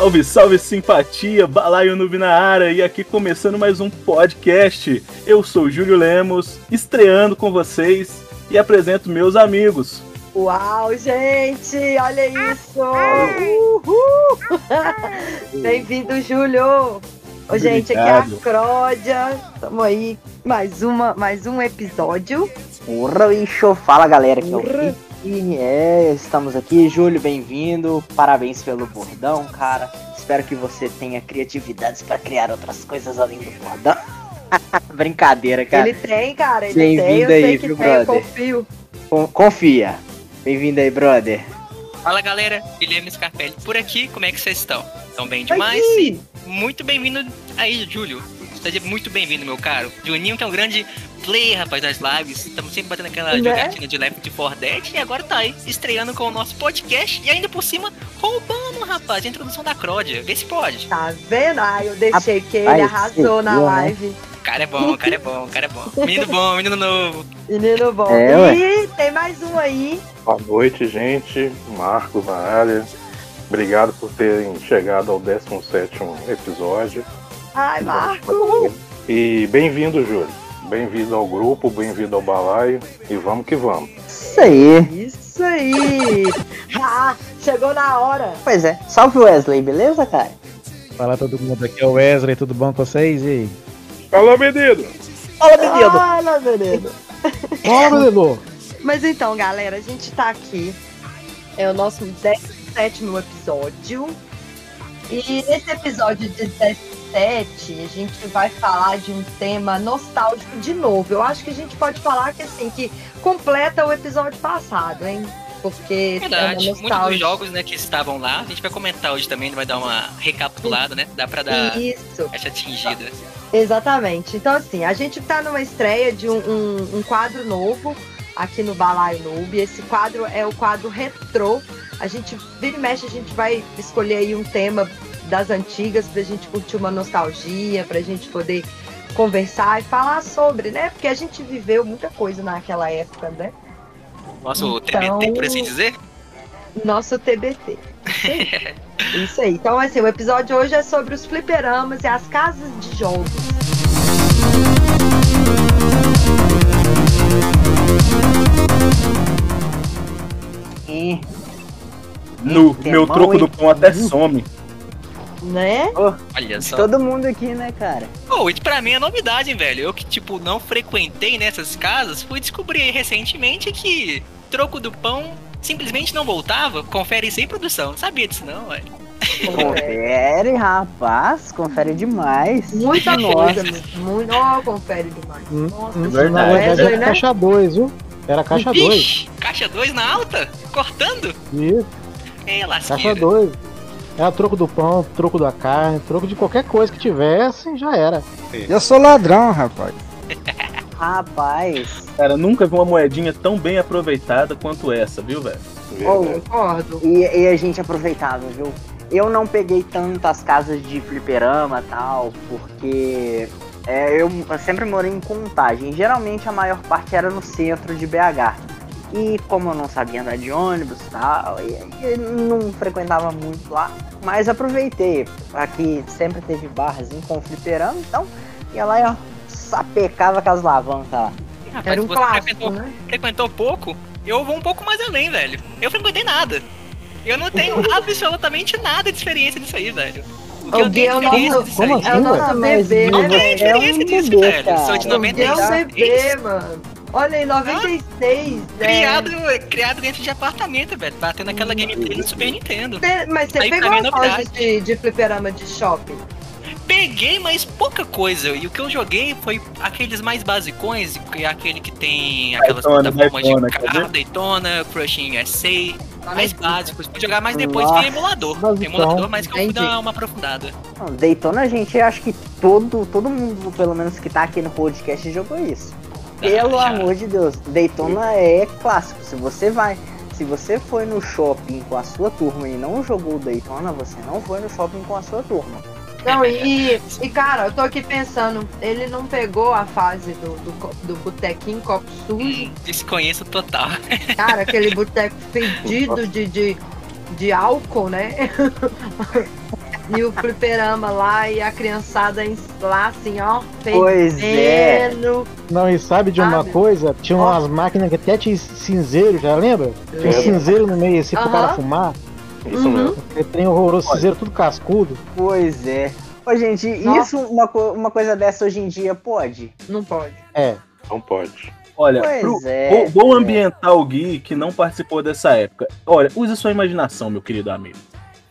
Salve, salve simpatia, balaio noob na área e aqui começando mais um podcast. Eu sou Júlio Lemos, estreando com vocês e apresento meus amigos. Uau, gente, olha isso! Uhul! Bem-vindo, Júlio! Ô, gente, aqui é a Cródia. Tamo aí, mais, uma, mais um episódio. Porra, bicho! Fala, galera, que é o e é, estamos aqui, Júlio, bem-vindo. Parabéns pelo bordão, cara. Espero que você tenha criatividades para criar outras coisas além do bordão. Brincadeira, cara. Ele tem, cara, ele tem. Bem-vindo aí, viu, brother? confio. confia. Bem-vindo aí, brother. Fala, galera. Guilherme Scarpelli por aqui. Como é que vocês estão? Estão bem demais? Muito bem-vindo aí, Júlio. Seja muito bem-vindo, meu caro. Juninho, que é um grande play, rapaz, das lives. Estamos sempre batendo aquela né? jogatina de Left 4 Dead. E agora tá aí, estreando com o nosso podcast. E ainda por cima, roubando, rapaz, a introdução da Cródia. Vê se pode. Tá vendo? Ah, eu deixei que ele arrasou na né? live. O cara é bom, o cara é bom, o cara é bom. Menino bom, menino novo. Menino bom. É, e tem mais um aí. Boa noite, gente. Marcos na área. Obrigado por terem chegado ao 17 episódio. Ai, Marco! E bem-vindo, Júlio. Bem-vindo ao grupo, bem-vindo ao balaio e vamos que vamos. Isso aí. Isso aí. Ah, chegou na hora. Pois é. Salve Wesley, beleza, cara? Fala todo mundo aqui, é o Wesley, tudo bom com vocês? E Fala, menino. Fala, menino. Fala, menino. Fala, menino. Mas então, galera, a gente tá aqui. É o nosso 17 episódio. E nesse episódio 17 7, a gente vai falar de um tema nostálgico de novo. Eu acho que a gente pode falar que assim, que completa o episódio passado, hein? Porque Verdade, é muitos dos jogos né, que estavam lá, a gente vai comentar hoje também, vai dar uma recapitulada, né? Dá pra dar Isso. essa atingida. Exatamente. Então, assim, a gente tá numa estreia de um, um, um quadro novo aqui no Balai Noob. Esse quadro é o quadro retrô. A gente, vira e mexe, a gente vai escolher aí um tema das antigas para a gente curtir uma nostalgia, para a gente poder conversar e falar sobre, né? Porque a gente viveu muita coisa naquela época, né? Nosso então, TBT, por assim dizer? Nosso TBT. Isso aí. Isso aí. Então, assim, o episódio hoje é sobre os fliperamas e as casas de jogos. No meu troco do pão até some né? Oh, Olha só. Todo mundo aqui, né, cara? Pô, oh, isso pra mim é novidade, velho. Eu que, tipo, não frequentei nessas casas, fui descobrir recentemente que troco do pão simplesmente não voltava. Confere isso aí, produção. Não sabia disso, não, velho. Confere, rapaz, confere demais. Muita coisa, muito. Oh, confere demais. Hum, Nossa, hum, verdade. Wesley, era né? caixa 2, viu? Era caixa 2. Caixa 2 na alta? Cortando? Isso. É, lasqueira. Caixa 2. Era troco do pão, troco da carne, troco de qualquer coisa que tivesse, já era. Eu sou ladrão, rapaz. rapaz. Cara, nunca vi uma moedinha tão bem aproveitada quanto essa, viu, velho? Concordo. E, e a gente aproveitava, viu? Eu não peguei tantas casas de fliperama tal, porque é, eu sempre morei em Contagem. Geralmente a maior parte era no centro de BH. E como eu não sabia andar de ônibus tal, e, e não frequentava muito lá, mas aproveitei. Aqui sempre teve barrazinho com fliperama, então ia lá e ó, sapecava com as alavancas lá. Rapaz, Era um clássico, frequentou, né? frequentou pouco, eu vou um pouco mais além, velho. Eu frequentei nada. Eu não tenho absolutamente nada de experiência disso aí, velho. O que eu tenho experiência disso Como aí. Assim, é o nosso bebê, Eu tenho experiência disso, velho. Sou de 96. É um bebê, mano. Olha aí, 96. Ah, é... criado, criado dentro de apartamento, velho. Batendo aquela gameplay no Super Nintendo. Mas você aí, pegou as lojas de, de fliperama de shopping? Peguei, mas pouca coisa. E o que eu joguei foi aqueles mais basicões, que é aquele que tem aquelas plataformas de carro, Daytona, Crushing SA, mais básicos. Vou jogar mais depois Nossa, tem emulador. Basicão. Emulador, mas que eu vou dar uma aprofundada. Daytona, a gente acho que todo, todo mundo, pelo menos que tá aqui no podcast, jogou isso. Pelo amor de Deus, Daytona é clássico. Se você vai, se você foi no shopping com a sua turma e não jogou Daytona, você não foi no shopping com a sua turma. Não, e, e cara, eu tô aqui pensando, ele não pegou a fase do, do, do botequinho copo sujo. Desconheço total. Cara, aquele boteco fedido de, de, de álcool, né? e o fliperama lá e a criançada lá assim, ó, Pois é. Não, e sabe de uma Sabe? coisa? Tinha Ó. umas máquinas que até tinha cinzeiro, já lembra? Tinha um cinzeiro no meio assim pro Aham. cara fumar. Isso Uhum. mesmo. Trem horroroso, cinzeiro tudo cascudo. Pois é. Ô, gente, Nossa. isso, uma, uma coisa dessa hoje em dia pode? Não pode. É. Não pode. Olha, Pois pro- é, vou, vou pois é. ambientar o Gui que não participou dessa época. Olha, use sua imaginação, meu querido amigo.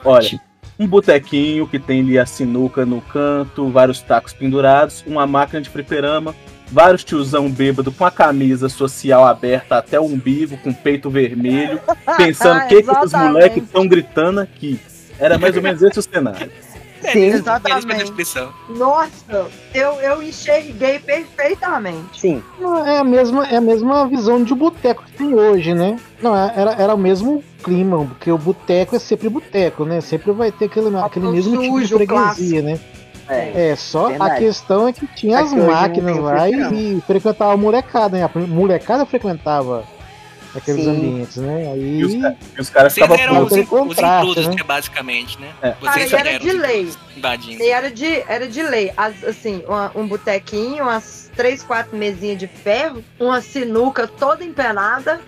Olha, um botequinho que tem ali a sinuca no canto, vários tacos pendurados, uma máquina de fliperama, vários tiozão bêbado com a camisa social aberta até o umbigo, com o peito vermelho, pensando o que, que esses Exatamente. moleques estão gritando aqui. Era mais ou menos esse o cenário. Sim, exatamente. Nossa, eu, eu enxerguei perfeitamente. sim. É a mesma, é a mesma visão de boteco que tem hoje, né? Não, é- era, era o mesmo clima, porque o boteco é sempre boteco, né? Sempre vai ter aquele, aquele o mesmo tipo de sujo, freguesia, né? É. É, só Verdade. a questão é que tinha É as máquinas lá fliperama. e, e frequentava a molecada, né? A molecada frequentava aqueles Sim. ambientes, né? E os, Aí. e os caras Vocês ficavam eram os, os intrusos, né? né, basicamente, né? É. Cara, Vocês e era de lei. invadindo. E era de, era de lei. As- assim, uma- um botequinho, umas três, quatro mesinhas de ferro, uma sinuca toda empenada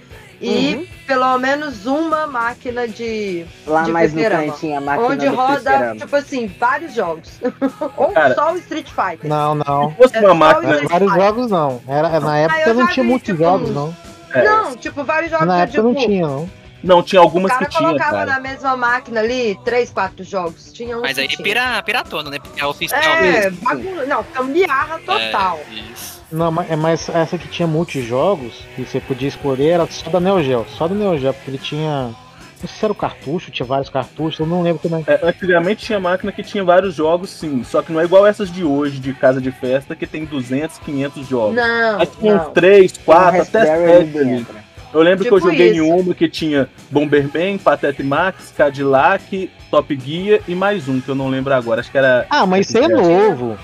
e Uhum. pelo menos uma máquina de. Lá de mais no cantinho, a máquina onde roda, fliperama. tipo assim, vários jogos. Ou Cara. só o Street Fighter. Não, não. Se fosse É uma máquina. Vários jogos não. Era, na época não tinha vi, muitos tipo, jogos, não. É, Não, tipo, vários jogos Na que, época tipo, não tinha, não. não, tinha O algumas cara que tinha, colocava cara. na mesma máquina ali três, quatro jogos. Tinha um Mas aí tinha. pira, piratona, né? Porque é oficial É, bagun... não, gambiarra total. É, isso. Não, mas, é, mas essa que tinha multijogos, que você podia escolher, era só da Neo Geo. Só da Neo Geo, porque ele tinha. Não sei se era o cartucho, tinha vários cartuchos, eu não lembro também. É, antigamente tinha máquina que tinha vários jogos, sim. Só que não é igual essas de hoje, de casa de festa, que tem 200, 500 jogos. Não, Aí tinha uns não. 3, 4, até Raspberry 7 ali. dentro. Eu lembro que eu Tipo joguei isso. em uma que tinha Bomberman, Patete Max, Cadillac, Top Gear e mais um, que eu não lembro agora. Acho que era. Ah, mas isso é novo.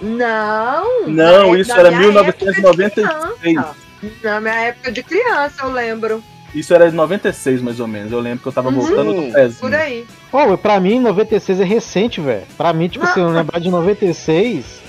Não. Não, na- isso era minha época de 1996. criança. Na minha época de criança, eu lembro. Isso era de 96, mais ou menos. Eu lembro que eu tava Uhum. voltando do Por pezinho. aí. Pô, pra mim, 96 é recente, velho. Pra mim, tipo, se eu lembrar de 96,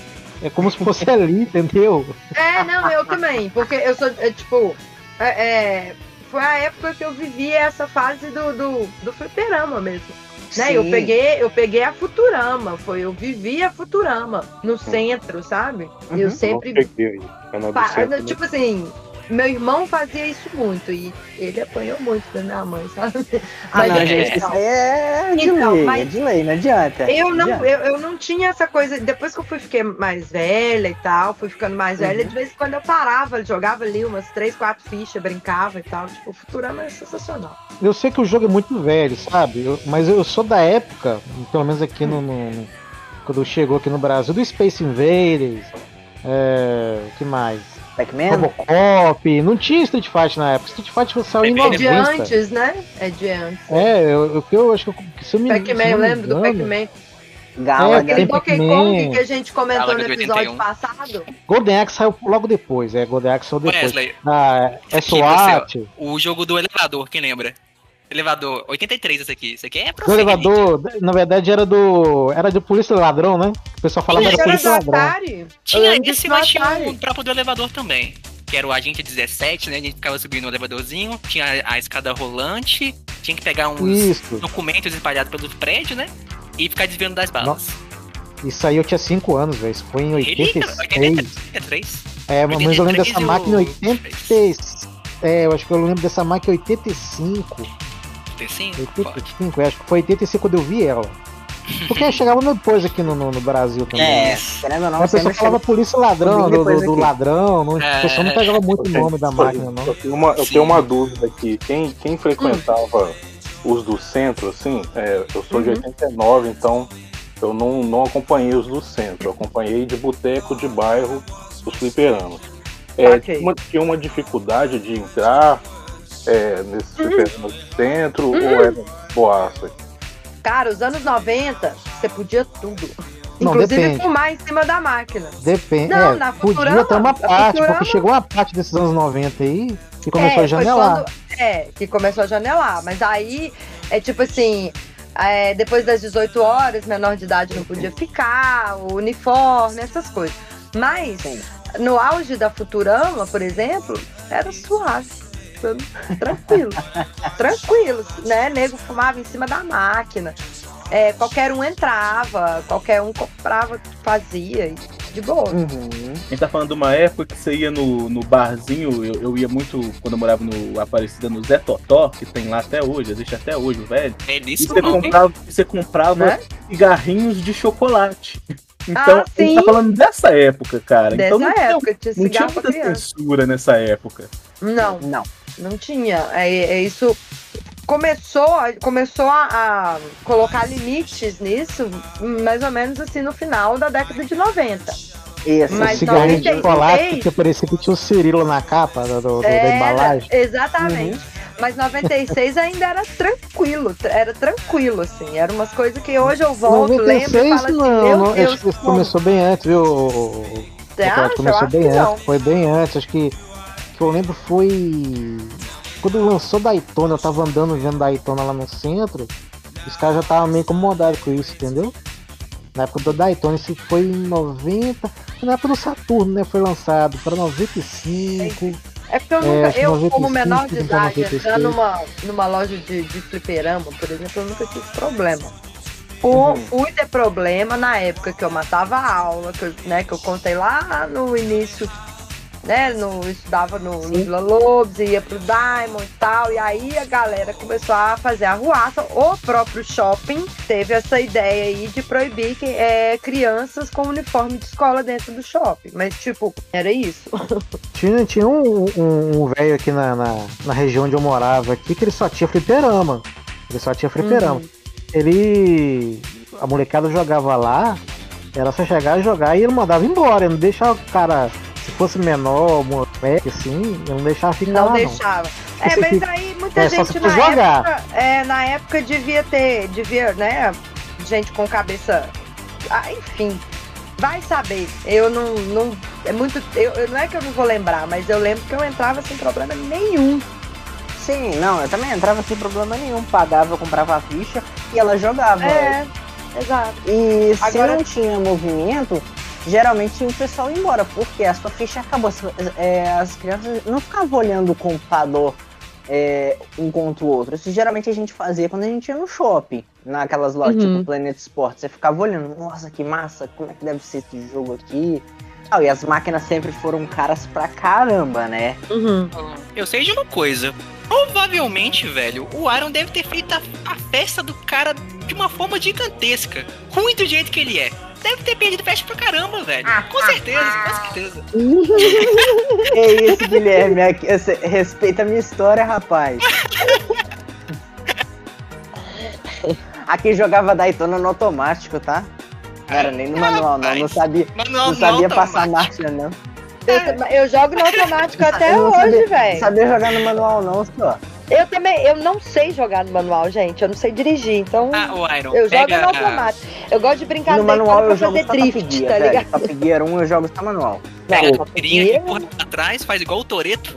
é como se fosse ali, entendeu? É, não, eu também. Porque eu sou, é, tipo, é, é, foi a época que eu vivi essa fase do, do, do fliperama mesmo. Né? Eu peguei, eu peguei a Futurama, foi, eu vivi a Futurama no centro, sabe? Uhum. Eu Não sempre peguei aí. Canal do Pa- centro, né? tipo assim, meu irmão fazia isso muito e ele apanhou muito da minha mãe, sabe? Ah, Mas não, é- gente, isso aí é de Então, lei, mas- é de lei, não adianta. Eu Não adianta. eu, eu não tinha essa coisa. Depois que eu fui fiquei mais velha e tal, fui ficando mais velha, Uhum. de vez em quando eu parava, jogava ali umas três, quatro fichas, brincava e tal. Tipo, o Futurama é sensacional. Eu sei que o jogo é muito velho, sabe? Eu- mas eu sou da época, pelo menos aqui no. no- no- quando chegou aqui no Brasil, do Space Invaders. É. O que mais? Pac-Man? Robocop. Não tinha Street Fighter na época. Street Fighter saiu em É É de 90. antes, né? É de antes. É, eu, eu, eu acho que eu- se eu me Pac-Man, eu lembro do Pac-Man. Galaga. Aquele Donkey. Kong que a gente comentou no episódio 81. passado. Golden Axe saiu logo depois, é, Golden Axe saiu depois. Wesley, Ah, é SWAT. o jogo do elevador, quem lembra? Elevador, 83 esse aqui. Esse aqui é pra O elevador, na verdade, era do. Era de polícia ladrão, né? O pessoal falava Isso era polícia do ladrão. Atari. Eu Tinha esse, mas tinha o próprio do elevador também. Que era o agente 17, né? A gente ficava subindo no elevadorzinho, tinha a escada rolante, tinha que pegar uns Isso. documentos espalhados pelo prédio, né? E ficar desviando das balas. Isso aí eu tinha 5 anos, velho. Isso foi em Ele, 86. 83? É, mas eu lembro 83 dessa o- máquina em 86. É, eu acho que eu lembro dessa máquina em 85. 85? Pode. 85, eu acho que foi 85 quando eu vi ela. Porque chegava depois aqui no, no, no Brasil também. É, né? querendo ou não, a pessoa falava polícia ladrão, do, depois do, do ladrão, não, É. a pessoa não pegava muito o nome da máquina, não. Eu tenho uma, eu Sim. tenho uma dúvida aqui. Quem, quem frequentava os do centro, assim, é, eu sou de Uhum. 89, então eu não, não acompanhei os do centro. Eu acompanhei de boteco de bairro os fliperamas. É, Ok. tinha, uma, tinha uma dificuldade de entrar é, nesses Uhum. fliperamas do centro ou era boaça? Cara, os anos 90, você podia tudo. Não, Inclusive depende. fumar em cima da máquina. Depende. Não, é, na podia Futurama, ter uma parte, Futurama- porque chegou uma parte desses anos 90 aí que começou É, a janelar. Quando, é, que começou a janelar. Mas aí é tipo assim. é, depois das 18 horas, menor de idade não podia ficar, o uniforme, essas coisas. Mas, no auge da Futurama, por exemplo, era suave. Tranquilo. Tranquilo, né? Nego fumava em cima da máquina. É, qualquer um entrava, qualquer um comprava, fazia, de boa. Uhum. A gente tá falando de uma época que você ia no, no barzinho, eu, eu ia muito, quando eu morava no Aparecida, no Zé Totó, que tem lá até hoje, existe até hoje, o velho. É E você não, hein? comprava, você comprava Né? cigarrinhos de chocolate. Então, Ah, a gente tá sim. falando dessa época, cara. Dessa então não tinha, época, tinha não tinha muita criança. censura nessa época. Não, Não. Não tinha. É, é isso começou, a- começou a, a colocar limites nisso, mais ou menos assim no final da década de 90. Isso. Mas cigarrinho de 96 chocolate que parecia que tinha o Cirilo na capa do, do- da Era, embalagem. Exatamente. Mas 96 ainda era tranquilo, tra- era tranquilo, assim. Eram umas coisas que hoje eu volto, lembro e 96 falo assim, não, não, Deus, acho que como? começou bem antes, viu? Você acha? Começou bem antes, foi bem antes, acho que que eu lembro foi quando lançou Daytona, eu tava andando vendo Daytona lá no centro, os caras já estavam meio incomodados com isso, entendeu? Na época do Daytona, isso foi em 90, na época do Saturno, né? Foi lançado para 95. É porque eu É, nunca, que eu 95, como menor de idade, 96. entrar numa, numa loja de, de fliperama, por exemplo, eu nunca tive problema. Fui, Uhum. fui ter problema na época que eu matava a aula, que eu, né, que eu contei lá no início, né, no, estudava no, no Vila Lobos, ia pro Diamond e tal, e aí a galera começou a fazer a ruaça, o próprio shopping teve essa ideia aí de proibir que, é, crianças com uniforme de escola dentro do shopping, mas tipo, era isso. Tinha, tinha um um- um velho aqui na, na, na região onde eu morava aqui que ele só tinha fliperama. Ele só tinha fliperama. Uhum. Ele. A molecada jogava lá, era só chegar e jogar e ele mandava embora. Ele não deixava o cara, se fosse menor, moleque, assim, ele não deixava ficar Não lá, não. deixava. É, Esse mas aí muita é, gente se na jogar. época, é, na época devia ter, devia, né, gente com cabeça, ah, enfim, vai saber. Eu não, não é muito, eu, eu- não é que eu não vou lembrar, mas eu lembro que eu entrava sem problema nenhum. Sim, não, eu também entrava sem problema nenhum. Pagava, eu comprava a ficha e ela jogava. É, exato. E se Agora- não tinha movimento, geralmente o pessoal ir embora, porque a sua ficha acabou. É, as crianças não ficavam olhando o computador é, um contra o outro. Isso geralmente a gente fazia quando a gente ia no shopping, naquelas lojas Uhum. tipo Planet Sport. Você ficava olhando, nossa, que massa, como é que deve ser esse jogo aqui. Ah, e as máquinas sempre foram caras pra caramba, né? Eu sei de uma coisa. Provavelmente, velho, o Aaron deve ter feito a, a festa do cara de uma forma gigantesca. Ruim do jeito que ele é. Deve ter perdido festa pra caramba, velho. Com certeza, com certeza. Que isso, Guilherme? Aqui- você- Respeita a minha história, rapaz. Aqui jogava Daytona no automático, tá? Não era nem no manual, não. Não sabia, Manual não sabia não, passar marcha, não. Eu, eu jogo no automático até hoje, sabia- Não velho. sabia jogar no manual, não, só. Eu também, eu não sei jogar no manual, gente. Eu não sei dirigir, então Ah, o Iron. eu jogo no automático. Eu gosto de brincar No manual eu pra jogo só drift, tá velho. ligado? Top Gear 1 eu jogo só manual. Pega a tirinha, Gear- empurra pra trás, faz igual o Toreto.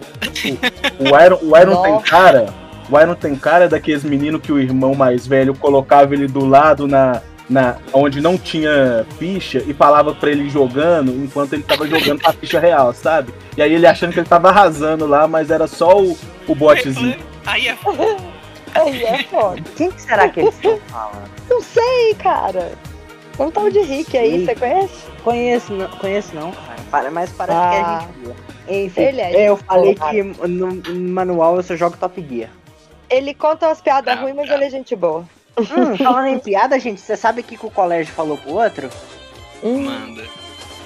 O Iron, o Iron tem cara. O Iron tem cara daqueles meninos que o irmão mais velho colocava ele do lado na. Na, onde não tinha ficha e falava pra ele jogando enquanto ele tava jogando com a ficha real, sabe? E aí ele achando que ele tava arrasando lá, mas era só o, o botezinho. Aí é Aí é foda. Quem que será que eles estão falando? Não sei, cara. É um tal de Rick aí, você conhece? Conheço, não, conheço não, cara. Para- Mas parece Ah. que é gente. Enfim, Ele é eu falei boa, que no, no manual eu só jogo Top Gear. Ele conta umas piadas ruins, mas ele é gente boa. Hum, falando em piada, gente, você sabe o que, que o colégio falou pro outro? Hum. manda.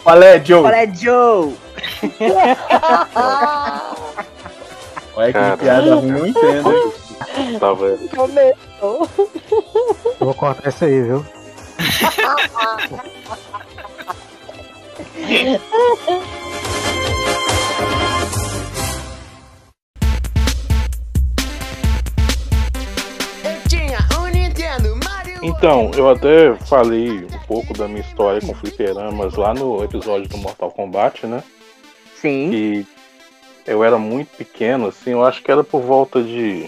Qual é, Joe? Qual é Joe? Olha que piada ruim, eu entendo. Tá vendo? Começou. Vou cortar isso aí, viu? Então, eu até falei um pouco da minha história com fliperamas lá no episódio do Mortal Kombat, né? Sim. que eu era muito pequeno, assim, eu acho que era por volta de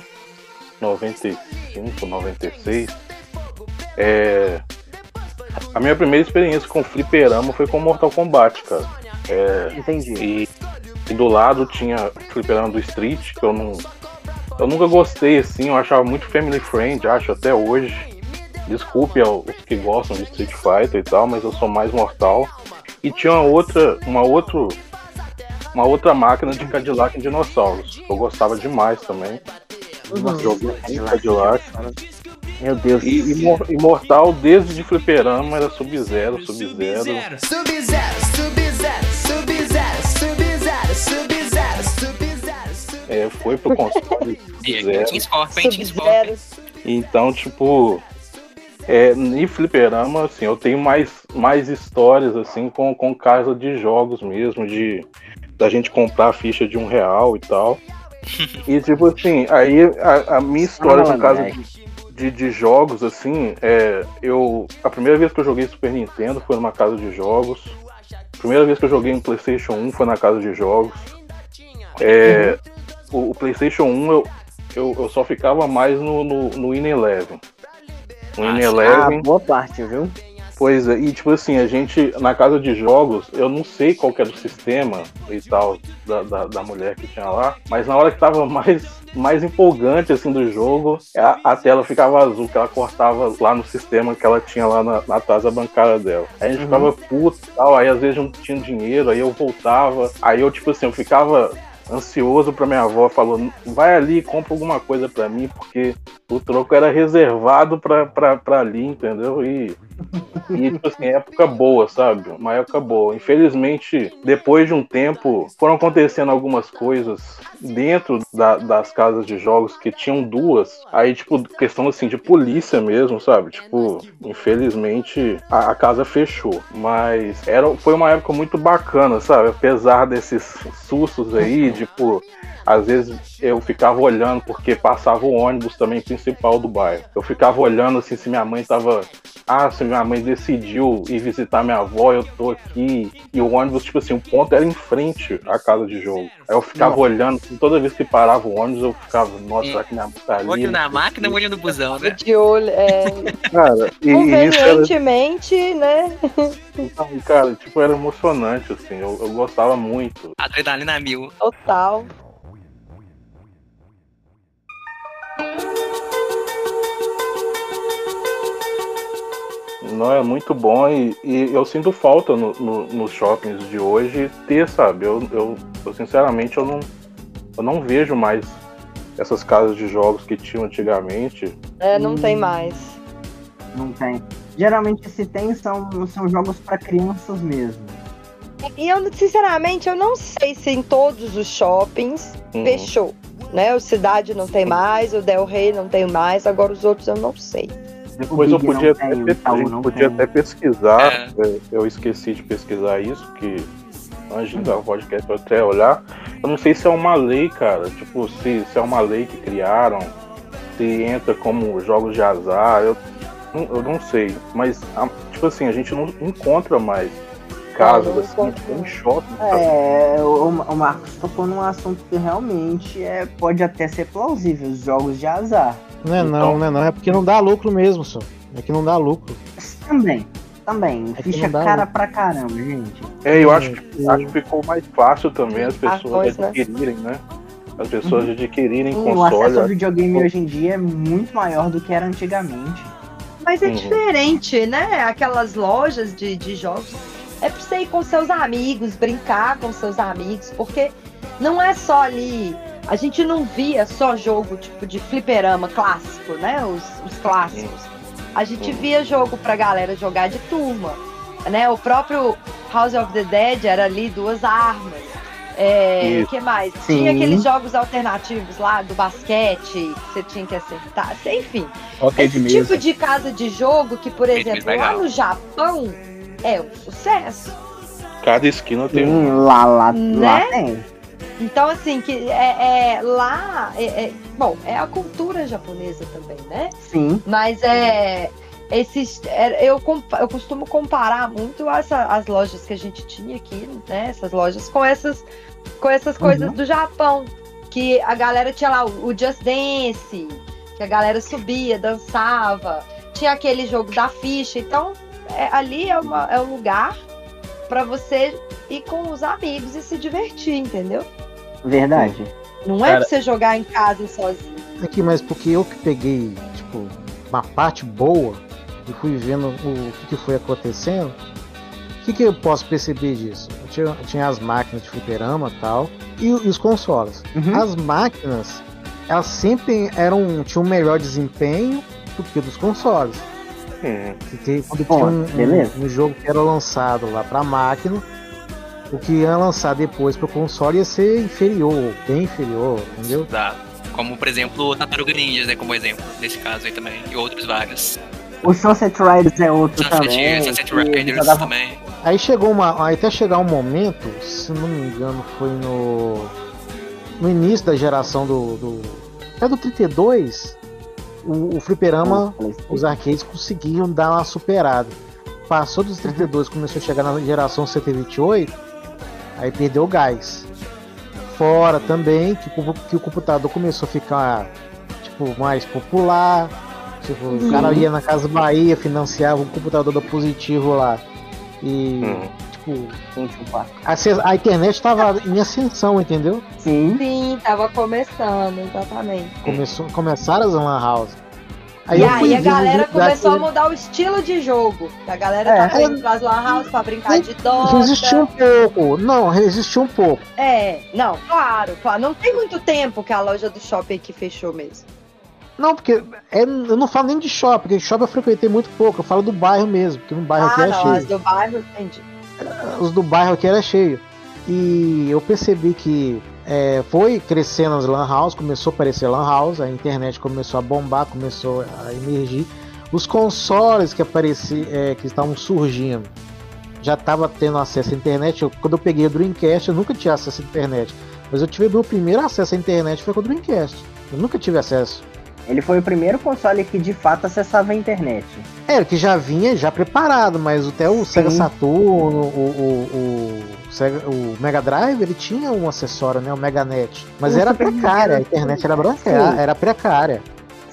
95, 96. É, a minha primeira experiência com fliperama foi com Mortal Kombat, cara. É, Entendi. e, e do lado tinha fliperama do Street, que eu não. Eu nunca gostei assim, eu achava muito family friend, acho até hoje. Desculpe aos que gostam de Street Fighter e tal, mas eu sou mais mortal. E tinha uma outra, uma outro, uma outra máquina de Cadillac em dinossauros. Eu gostava demais também. Uhum. Joguei muito Cadillac. Meu Deus. E imor- Imortal desde de fliperama era Sub-Zero, Sub-Zero. Sub-Zero, Sub-Zero, Sub-Zero, Sub-Zero, Sub-Zero, Sub-Zero, Sub-Zero. É, foi pro console E. Team Scorpion, Sub-Zero. Scorpion. Então, tipo, é, em fliperama, assim, eu tenho mais, mais histórias, assim, com, com casa de jogos mesmo, de da gente comprar a ficha de um real e tal. E, tipo assim, aí a, a minha história Fala, com casa de, de, de jogos, assim, é, eu, a primeira vez que eu joguei Super Nintendo foi numa casa de jogos. A primeira vez que eu joguei no PlayStation 1 foi na casa de jogos. É, o, o PlayStation 1 eu, eu, eu só ficava mais no, no, no Win Eleven. No Win Ah. Ah, boa parte, viu? pois é, e tipo assim, a gente, na casa de jogos, eu não sei qual que era o sistema e tal da, da, da mulher que tinha lá, mas na hora que tava mais, mais empolgante assim do jogo, a, a tela ficava azul, que ela cortava lá no sistema que ela tinha lá na, na taça bancária dela. Aí a gente Uhum. ficava puto e tal, aí às vezes não tinha dinheiro, aí eu voltava, aí eu tipo assim, eu ficava ansioso pra minha avó, falou, vai ali compra alguma coisa pra mim, porque o troco era reservado pra ali, entendeu? E, e tipo assim, época boa, sabe? Uma época boa. Infelizmente, depois de um tempo, foram acontecendo algumas coisas dentro da- das casas de jogos que tinham duas. Aí, tipo, questão assim de polícia mesmo, sabe? Tipo, infelizmente a, a casa fechou. Mas era, foi uma época muito bacana, sabe? Apesar desses sustos aí, tipo. Às vezes eu ficava olhando, porque passava o ônibus também principal do bairro. Eu ficava olhando assim se minha mãe tava. Ah, se minha mãe decidiu ir visitar minha avó, eu tô aqui. E o ônibus, tipo assim, o ponto era em frente à casa de jogo. Aí eu ficava olhando, assim, toda vez que parava o ônibus, eu ficava, nossa, será que minha mãe tá ali? Olho na máquina, olho no busão, né? De olho, é, Cara, e, e isso era, convenientemente, né? então, cara, tipo, era emocionante, assim, eu, eu gostava muito. Adrenalina mil. Total. Não é muito bom e, e eu sinto falta no, no- nos shoppings de hoje ter, sabe? Eu, eu, eu, sinceramente eu não, eu não vejo mais essas casas de jogos que tinham antigamente. É, não Hum. tem mais. Não tem. Geralmente se tem são, são jogos pra crianças mesmo. E eu, sinceramente, eu não sei se em todos os shoppings Uhum. fechou. Né? O Cidade não tem mais, o Del Rey não tem mais, agora os outros eu não sei. Depois eu podia, até, tem, o pe- a Itaú gente não podia tem. até pesquisar, É. é, eu esqueci de pesquisar isso, que antes de dar o podcast eu até olhar. Eu não sei se é uma lei, cara, tipo, se, se é uma lei que criaram, se entra como jogos de azar, eu, não- eu não sei. Mas, a- tipo assim, a gente não encontra mais casas não assim, encontra. tipo, em shopping, sabe? É, o, o Marcos tocou num assunto que realmente é, pode até ser plausível, os jogos de azar. Não é não, Então- não é não. É porque não dá lucro mesmo, só. É que não dá lucro. Também, também. É Ficha não cara né? pra caramba, gente. É, eu acho, que- Sim. acho que ficou mais fácil também as pessoas né? adquirirem, né? As pessoas adquirirem Sim, o acesso ao videogame hoje em dia é muito maior do que era antigamente. Mas é Uhum. diferente, né? Aquelas lojas de, de jogos. É pra você ir com seus amigos, brincar com seus amigos, porque não é só ali. A gente não via só jogo tipo de fliperama clássico, né? Os, os clássicos. A gente via jogo pra galera jogar de turma. Né? O próprio House of the Dead era ali duas armas. É, que mais? Sim. Tinha aqueles jogos alternativos lá do basquete, que você tinha que acertar. Enfim, Ok, de esse mesa. tipo de casa de jogo que, por Muito exemplo, lá legal. no Japão é um sucesso. Cada esquina tem um. Sim, lá, lá, lá Né? tem. Então, assim, que é, é lá. é- é- bom, é a cultura japonesa também, né? Sim. Mas é. Esses, é, eu, eu costumo comparar muito essa, as lojas que a gente tinha aqui, né? Essas lojas com essas, com essas coisas do Japão. Que a galera tinha lá o, o Just Dance, que a galera subia, dançava. tinha aquele jogo da ficha. Então, é, ali é, uma, é um lugar para você ir com os amigos e se divertir, entendeu? Verdade. Não é Cara- pra você jogar em casa sozinho. Aqui, mas porque eu que peguei, tipo, uma parte boa e fui vendo o que, que foi acontecendo, o que, que eu posso perceber disso? Eu tinha, tinha as máquinas de fliperama e tal, e, e os consoles. Uhum. As máquinas, elas sempre eram, tinham um melhor desempenho do que dos consoles. Hum. Porque quando Bom, tinha um, beleza. um, um jogo que era lançado lá pra máquina, o que ia lançar depois pro console ia ser inferior, bem inferior, entendeu? Como, por exemplo, o Tartaruga Ninjas, né? Como exemplo, nesse caso aí também. E outros vários. O Sunset Riders é outro Sunset, também. Sunset Riders jogavam- também. Aí chegou uma. Aí até chegar um momento, se não me engano, foi no. No início da geração do. do até do 32, o, o fliperama, os arcades conseguiam dar uma superada. Passou dos 32, começou a chegar na geração 128, aí perdeu o gás. Fora também que, o- que o computador começou a ficar tipo, mais popular. Tipo, o cara ia na Casa Bahia, financiava um computador da Positivo lá. E, Hum. tipo, a, a internet tava em ascensão, entendeu? Sim. Sim, tava começando, exatamente. Começou, começaram as lan house. e aí a galera começou a mudar o estilo de jogo. A galera É. tá indo pras lan house pra brincar de Dota. Resistiu um pouco. Não, resistiu um pouco. É, não, claro, claro. Não tem muito tempo que a loja do shopping aqui fechou mesmo. Não, porque é- eu não falo nem de shopping, porque shopping eu frequentei muito pouco. Eu falo do bairro mesmo, porque no bairro aqui ah, é não, cheio. as do bairro, entendi. os do bairro aqui era cheio. E eu percebi que é, foi crescendo as lan house, começou a aparecer lan house, a internet começou a bombar, começou a emergir. Os consoles que apareci, é, que estavam surgindo, já estava tendo acesso à internet. Eu- quando eu peguei o Dreamcast, eu nunca tinha acesso à internet. Mas eu tive meu primeiro acesso à internet foi com o Dreamcast. Eu nunca tive acesso. Ele foi o primeiro console que de fato acessava a internet. É, que já vinha já preparado, mas até o Sega Saturno, o, o, o, Sega- o Mega Drive, ele tinha um acessório, né? O Meganet. Mas era precária, a internet era, branca, Sim. era precária,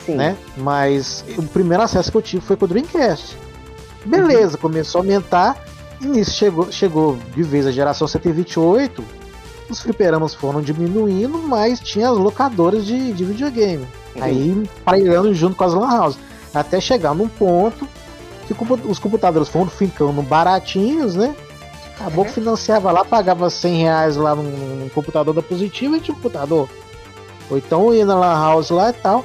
Sim. né? Mas o primeiro acesso que eu tive foi com o Dreamcast. Beleza, começou a aumentar, e nisso chegou, chegou de vez a geração 128, os fliperamas foram diminuindo, mas tinha as locadoras de, de videogame. Aí pairando junto com as lan house. Até chegar num ponto que os computadores foram ficando baratinhos, né? Acabou que financiava lá, pagava 100 reais lá num, computador da Positivo e tinha um computador. Ou então ia na lan house lá e tal.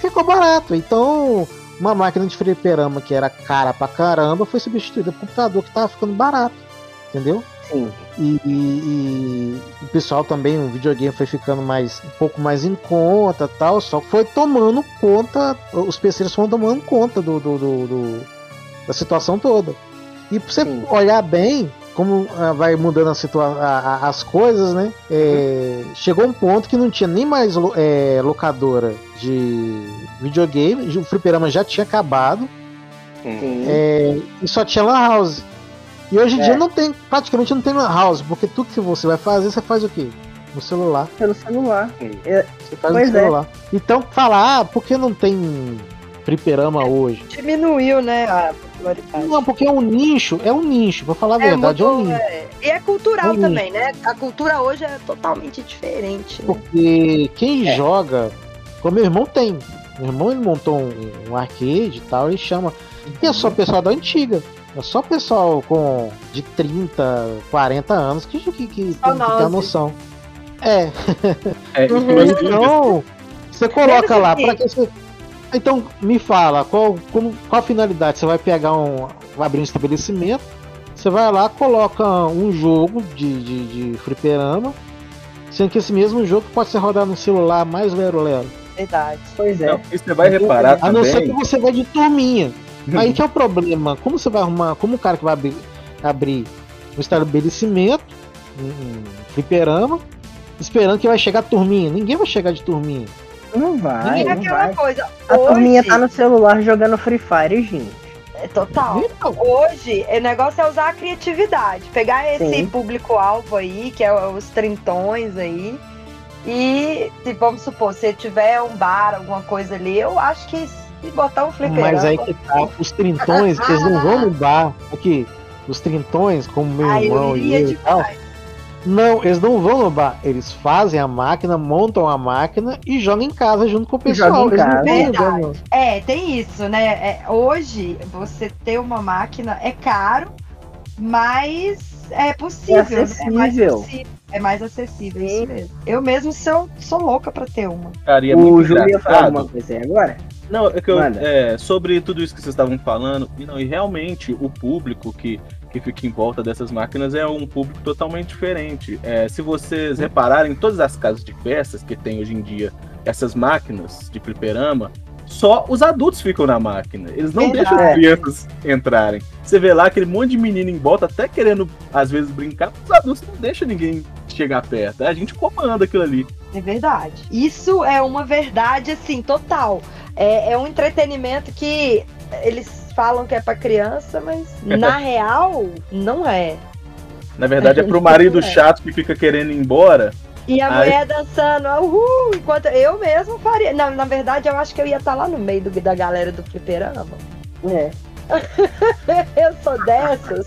Ficou barato. Então, uma máquina de fliperama que era cara pra caramba foi substituída por um computador que tava ficando barato. Entendeu? Sim. E, e- e o pessoal também, o videogame foi ficando mais um pouco mais em conta tal, só que foi tomando conta, os PCs foram tomando conta do, do- do- do- da situação toda. E pra você Sim. olhar bem como ah, vai mudando a situa a- a- as coisas, né? É, chegou um ponto que não tinha nem mais é, locadora de videogame, o fliperama já tinha acabado, Sim. é, e só tinha lan house. E hoje em É. dia não tem, praticamente não tem lan house, porque tudo que você vai fazer, você faz o quê? No celular. Pelo celular. É, Você faz Pois no é. celular. Então, falar, ah, por que não tem fliperama hoje? Diminuiu, né, a popularidade. Não, porque é um nicho, é um nicho, pra falar a É, verdade, é um mudou, nicho. é. E é cultural Hum. também, né? A cultura hoje é totalmente diferente. né? Porque quem É. joga, como meu irmão tem. Meu irmão ele montou um, um arcade e tal, ele chama. E é só pessoal da antiga. É só pessoal com de 30, 40 anos que, que, que, que tem a nove. noção. É, É, Uhum. então você coloca lá, pra que você. Então, me fala, qual, como, qual a finalidade? Você vai pegar um. Vai abrir um estabelecimento, você vai lá, coloca um jogo de, de, de fliperama, sendo que esse mesmo jogo pode ser rodado no celular mais lero-lero. Verdade. Pois é. não, você vai reparar A não ser que também. você vai de turminha. Aí que é o problema. Como você vai arrumar. Como o cara que vai abrir, abrir um estabelecimento, um, um fliperama, esperando que vai chegar turminha. Ninguém vai chegar de turminha. Não vai, e não aquela vai. coisa, A hoje, turminha tá no celular jogando Free Fire, gente. é total. Então, Hoje, o negócio é usar a criatividade. Pegar esse público-alvo aí, que é os trintões aí. E, se vamos supor, se tiver um bar, alguma coisa ali, eu acho que e botar um fliperama. Mas aí que tá, os trintões, eles não vão no bar. Aqui, os trintões, como meu eu irmão e eu e tal. Não, eles não vão no bar. Eles fazem a máquina, montam a máquina e jogam em casa junto com o pessoal. Em casa. Verdade. É, tem isso, né? É, hoje, você ter uma máquina é caro, mas é possível. É né? É mais acessível. possível. É mais acessível, Sim. isso mesmo. Eu mesmo sou, sou louca pra ter uma. Cara, e é o Júlio ia falar alguma coisa aí agora? Não, é que eu, é, sobre tudo isso que vocês estavam falando, e, não, e realmente o público que, que fica em volta dessas máquinas é um público totalmente diferente. É, se vocês repararem, todas as casas de festas que tem hoje em dia essas máquinas de fliperama, só os adultos ficam na máquina. Eles não Verdade. deixam as crianças entrarem. Você vê lá aquele monte de menino em volta, até querendo, às vezes, brincar, os adultos não deixam ninguém chegar perto. A gente comanda aquilo ali. É verdade. Isso é uma verdade, assim, total. É, é um entretenimento que eles falam que é pra criança, mas na real, não é. Na verdade, é pro marido É. chato que fica querendo ir embora. E a Ai. mulher dançando, uhul, enquanto eu mesmo faria. Na, na verdade, eu acho que eu ia estar lá no meio do- da galera do fliperama. É. Eu sou dessas.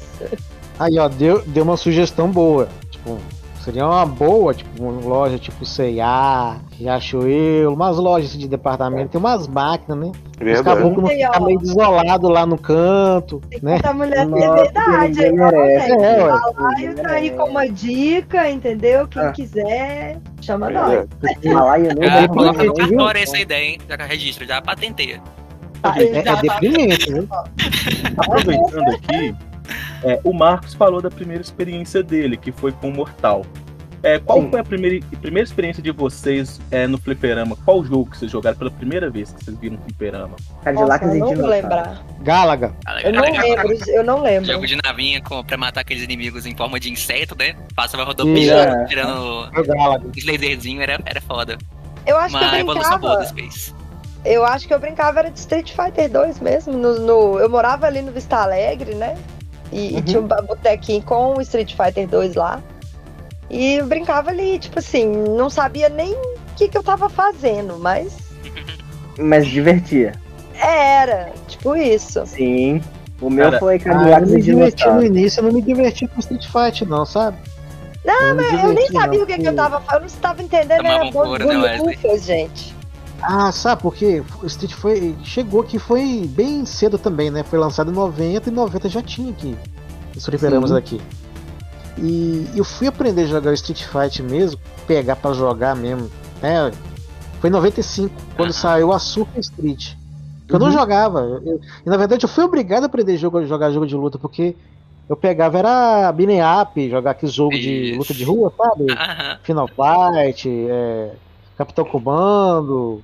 Aí, ó, deu, deu uma sugestão boa. Tipo, seria uma boa, tipo, uma loja tipo C&A, Riachuelo, umas lojas assim, de departamento. Tem umas máquinas, né? Os Verdade. caboclos não Aí, ficam meio desolados lá no canto, né? Essa mulher é Nossa, verdade. ninguém hein, ó, merece. gente? É. Balaio tá aí com uma dica, entendeu? Quem Ah. quiser, chama É. nós. Malaia não Já, vai falar, já não, viu? fora essa ideia, hein? Já registra, já patenteia. Tá, É, é já- deprimente, viu? Aproveitando aqui, é, o Marcos falou da primeira experiência dele, que foi com o Mortal. É, qual Sim. foi a primeira, a primeira experiência de vocês é, no fliperama? Qual jogo que vocês jogaram pela primeira vez que vocês viram no fliperama? Cadillacs Nossa, e eu não vou lembrar. Gálaga. Eu não lembro, eu não lembro. Jogo de navinha com, pra matar aqueles inimigos em forma de inseto, né? Passava rodopiando, é. tirando É os laserzinhos, era, era foda. Eu acho que Uma eu evolução boa brincava. do Space. Eu acho que eu brincava era de Street Fighter 2 mesmo. No, no- eu morava ali no Vista Alegre, né? E, e Uhum. tinha um botequinho com o Street Fighter 2 lá. E eu brincava ali, tipo assim, não sabia nem o que, que eu tava fazendo, mas Mas divertia. era, tipo isso. Sim. O meu Cara, foi Ah, eu me diverti no início, eu não me diverti com Street Fight, não, sabe? Não, me mas eu nem sabia não, o que, que eu tava falando. Eu não estava entendendo, Tomava era um bom couro, né, gente. Ah, sabe por quê? O Street foi. Chegou aqui, foi bem cedo também, né? Foi lançado em 90 e 90 já tinha aqui. Os fliperamas Sim. aqui. E eu fui aprender a jogar Street Fight mesmo, pegar pra jogar mesmo. né? Foi em 95, quando saiu a Super Street. Eu não Uhum. jogava. Eu- e na verdade eu fui obrigado a aprender jogo, jogar jogo de luta, porque eu pegava, era up, jogar aquele jogo de luta de rua, sabe? Aham. Final Fight, é, Capitão Comando,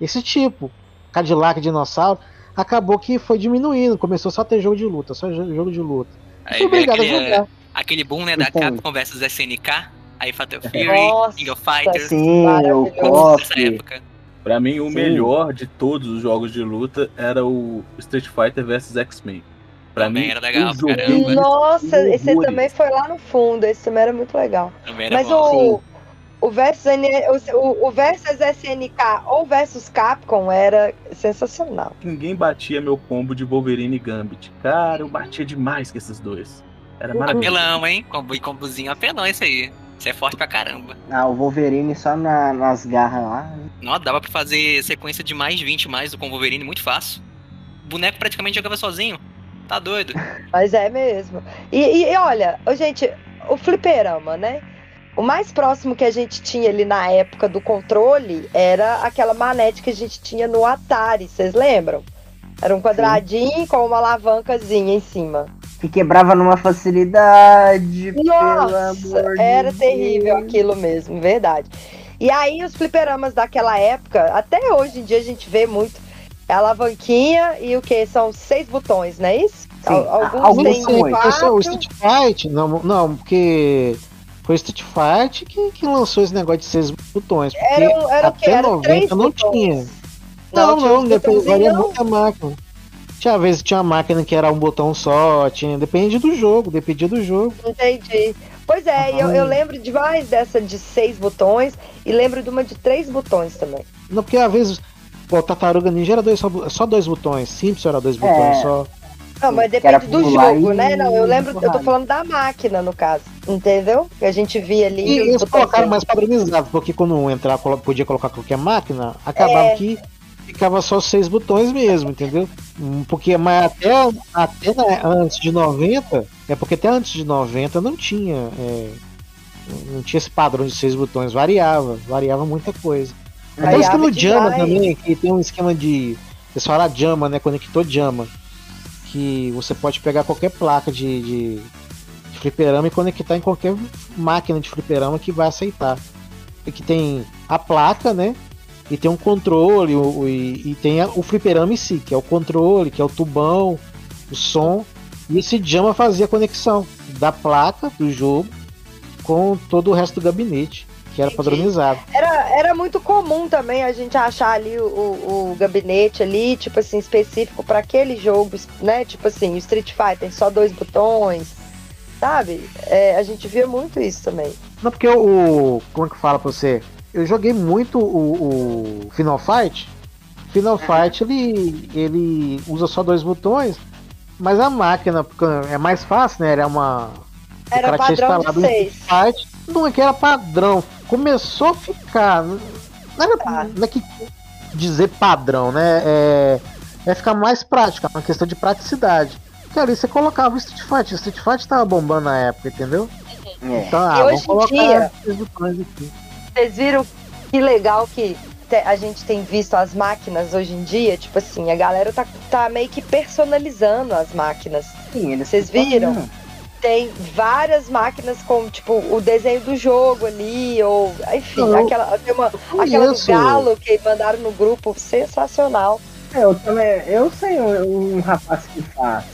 esse tipo. Cadillac Dinossauro. Acabou que foi diminuindo, começou só a ter jogo de luta, só jo- jogo de luta. Aí veio obrigado a aquele, jogar. aquele boom, né, da Então. Capcom versus SNK, aí Fatal Fury, Nossa, King of Fighters, Sim, o KOF. época. Pra mim, o Sim. melhor de todos os jogos de luta era o Street Fighter vs X-Men. Pra Também mim, era legal caramba. Nossa, esse também foi lá no fundo, esse também era muito legal. Também era Mas bom. o, o, versus, N- o, o versus SNK ou versus Capcom era sensacional. Ninguém batia meu combo de Wolverine e Gambit. Cara, eu batia demais com esses dois. Era maravilhoso. Apelão, hein? Combo e combozinho apelão isso aí. Isso é forte pra caramba. Ah, o Wolverine só na- nas garras lá. Nossa, dava pra fazer sequência de mais 20 mais com o Wolverine muito fácil. O boneco praticamente jogava sozinho. Tá doido. Mas é mesmo. E, e- olha, gente, o fliperama, né? O mais próximo que a gente tinha ali na época do controle era aquela manete que a gente tinha no Atari, vocês lembram? Era um quadradinho com uma alavancazinha em cima. Que quebrava numa facilidade. pelo Nossa, amor era de terrível Deus. aquilo mesmo, verdade. E aí os fliperamas daquela época, até hoje em dia a gente vê muito, é a alavanquinha e o que? São seis botões, não é isso? Sim, Al- alguns alguns têm são oito. Esse é o quatro. Street Fight, não, não, porque foi o Street Fight que, que lançou esse negócio de seis botões. Porque Era, era o até Era 90 três não botões. tinha. Não, não, uns depois varia botõezinhos, muita máquina. Tinha vezes tinha máquina que era um botão só, tinha, depende do jogo, dependia do jogo. Entendi. Pois é, eu, eu lembro demais dessa de seis botões e lembro de uma de três botões também. Não, porque às vezes Pô, Tartaruga Ninja era dois, só, só dois botões. Simpson era dois É. botões só. Não, mas Que era depende do jogo, e né? Não, eu lembro, eu tô falando da máquina, no caso. Entendeu? Que a gente via ali. E eles colocaram mais padronizado, porque quando um entrar podia colocar qualquer máquina, acabava É. que ficava só seis botões mesmo, entendeu? Hum, Porque mas até, até né, antes de 90, é porque até antes de 90 não tinha. é, não tinha esse padrão de seis botões, variava, variava muita coisa. Até o esquema Jama também, que tem um esquema de. Eles falam Jama, né? Conector Jama. Que você pode pegar qualquer placa de, de, de fliperama e conectar em qualquer máquina de fliperama que vai aceitar. E que tem a placa, né? E tem um controle, o, o- e, e tem a- o fliperama em si, que é o controle, que é o tubão, o som. E esse Jama fazia a conexão da placa do jogo com todo o resto do gabinete, que era padronizado. Era, era muito comum também a gente achar ali o, o, gabinete ali, tipo assim, específico para aquele jogo, né? Tipo assim, o Street Fighter, só dois botões, sabe? É, a gente via muito isso também. Não, porque o. Como é que fala pra você? Eu joguei muito o, o Final Fight. Final Fight ele, ele usa só dois botões, mas a máquina é mais fácil, né? Era uma. Era padrão de seis. Fight, não é que era padrão. Começou a ficar. Não era, Tá. não é que dizer padrão, né? É, é ficar mais prático, é uma questão de praticidade. Porque ali você colocava o Street Fight, o Street Fight tava bombando na época, entendeu? É. Então, E ah, hoje vamos em colocar dia-. Vocês viram que legal que a gente tem visto as máquinas hoje em dia? Tipo assim, a galera tá, tá meio que personalizando as máquinas. Sim, eles Vocês viram? fazendo. Tem várias máquinas com, tipo, o desenho do jogo ali, ou enfim, Não, aquela, tem uma, aquela do galo que mandaram no grupo, sensacional. É, Eu também, eu sei um, um rapaz que faz.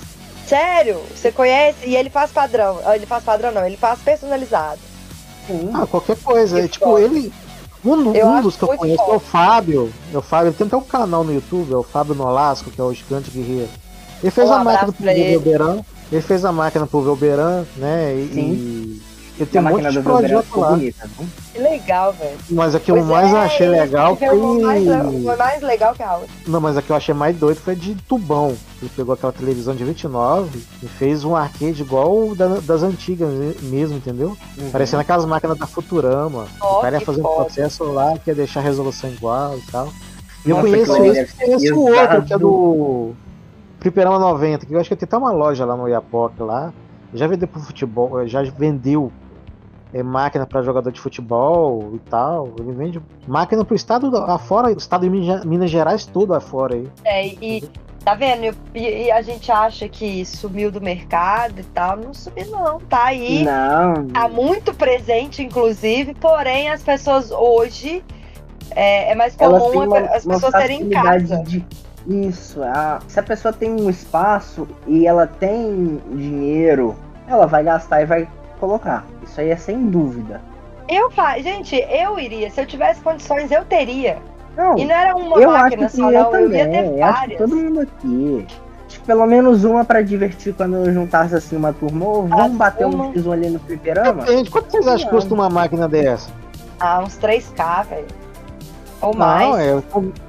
Sério? Você conhece? E ele faz padrão. Ah, Ele faz padrão, não, ele faz personalizado. Sim. Ah, qualquer coisa. Que É, tipo, foda. ele. Um, um dos que eu conheço é foda. o Fábio. É o Fábio. Ele tem até um canal no YouTube, é o Fábio Nolasco, que é o gigante guerreiro. Ele fez Um a máquina pro pra ele. Fez a máquina pro Velberan, né? E, Sim. e ele a tem um monte máquina de do Velberan projeto lá. bonita? Que legal, velho. Mas a que Pois eu mais é, achei ele legal foi. uma mais, foi mais legal que a outra. Não, mas a que eu achei mais doido foi de tubão. Ele pegou aquela televisão de 29 e fez um arcade igual o da- das antigas mesmo, entendeu? Uhum. Parecendo aquelas máquinas da Futurama. Ó, o cara ia fazer um processo lá que ia deixar a resolução igual e tal. E eu Nossa, conheço esse, conheço o outro, que é do Fliperama 90, que eu acho que tem até uma loja lá no Iapoc lá. Já vendeu pro futebol, já vendeu é, máquina para jogador de futebol e tal. Ele vende máquina pro estado afora, o estado de Minas Gerais todo afora aí. É, e tá vendo? E, e a gente acha que sumiu do mercado e tal. Não sumiu, não. Tá aí. Não, Tá muito presente, inclusive, porém as pessoas hoje é, é mais comum uma, as pessoas terem em casa. de isso. A, se a pessoa tem um espaço e ela tem dinheiro, ela vai gastar e vai colocar. Isso aí é sem dúvida. Eu fa... Gente, eu iria. Se eu tivesse condições, eu teria. Não, E não era uma eu acho máquina que só, eu não. Eu ia também. ter Eu acho que várias. todo mundo aqui. Acho que pelo menos uma pra divertir quando eu juntasse assim uma turma. Ou vamos bater turma. um X1 ali no fliperama? Depende, quanto vocês acham que custa uma máquina dessa? Ah, uns 3K, velho. Ou Não, mais. é,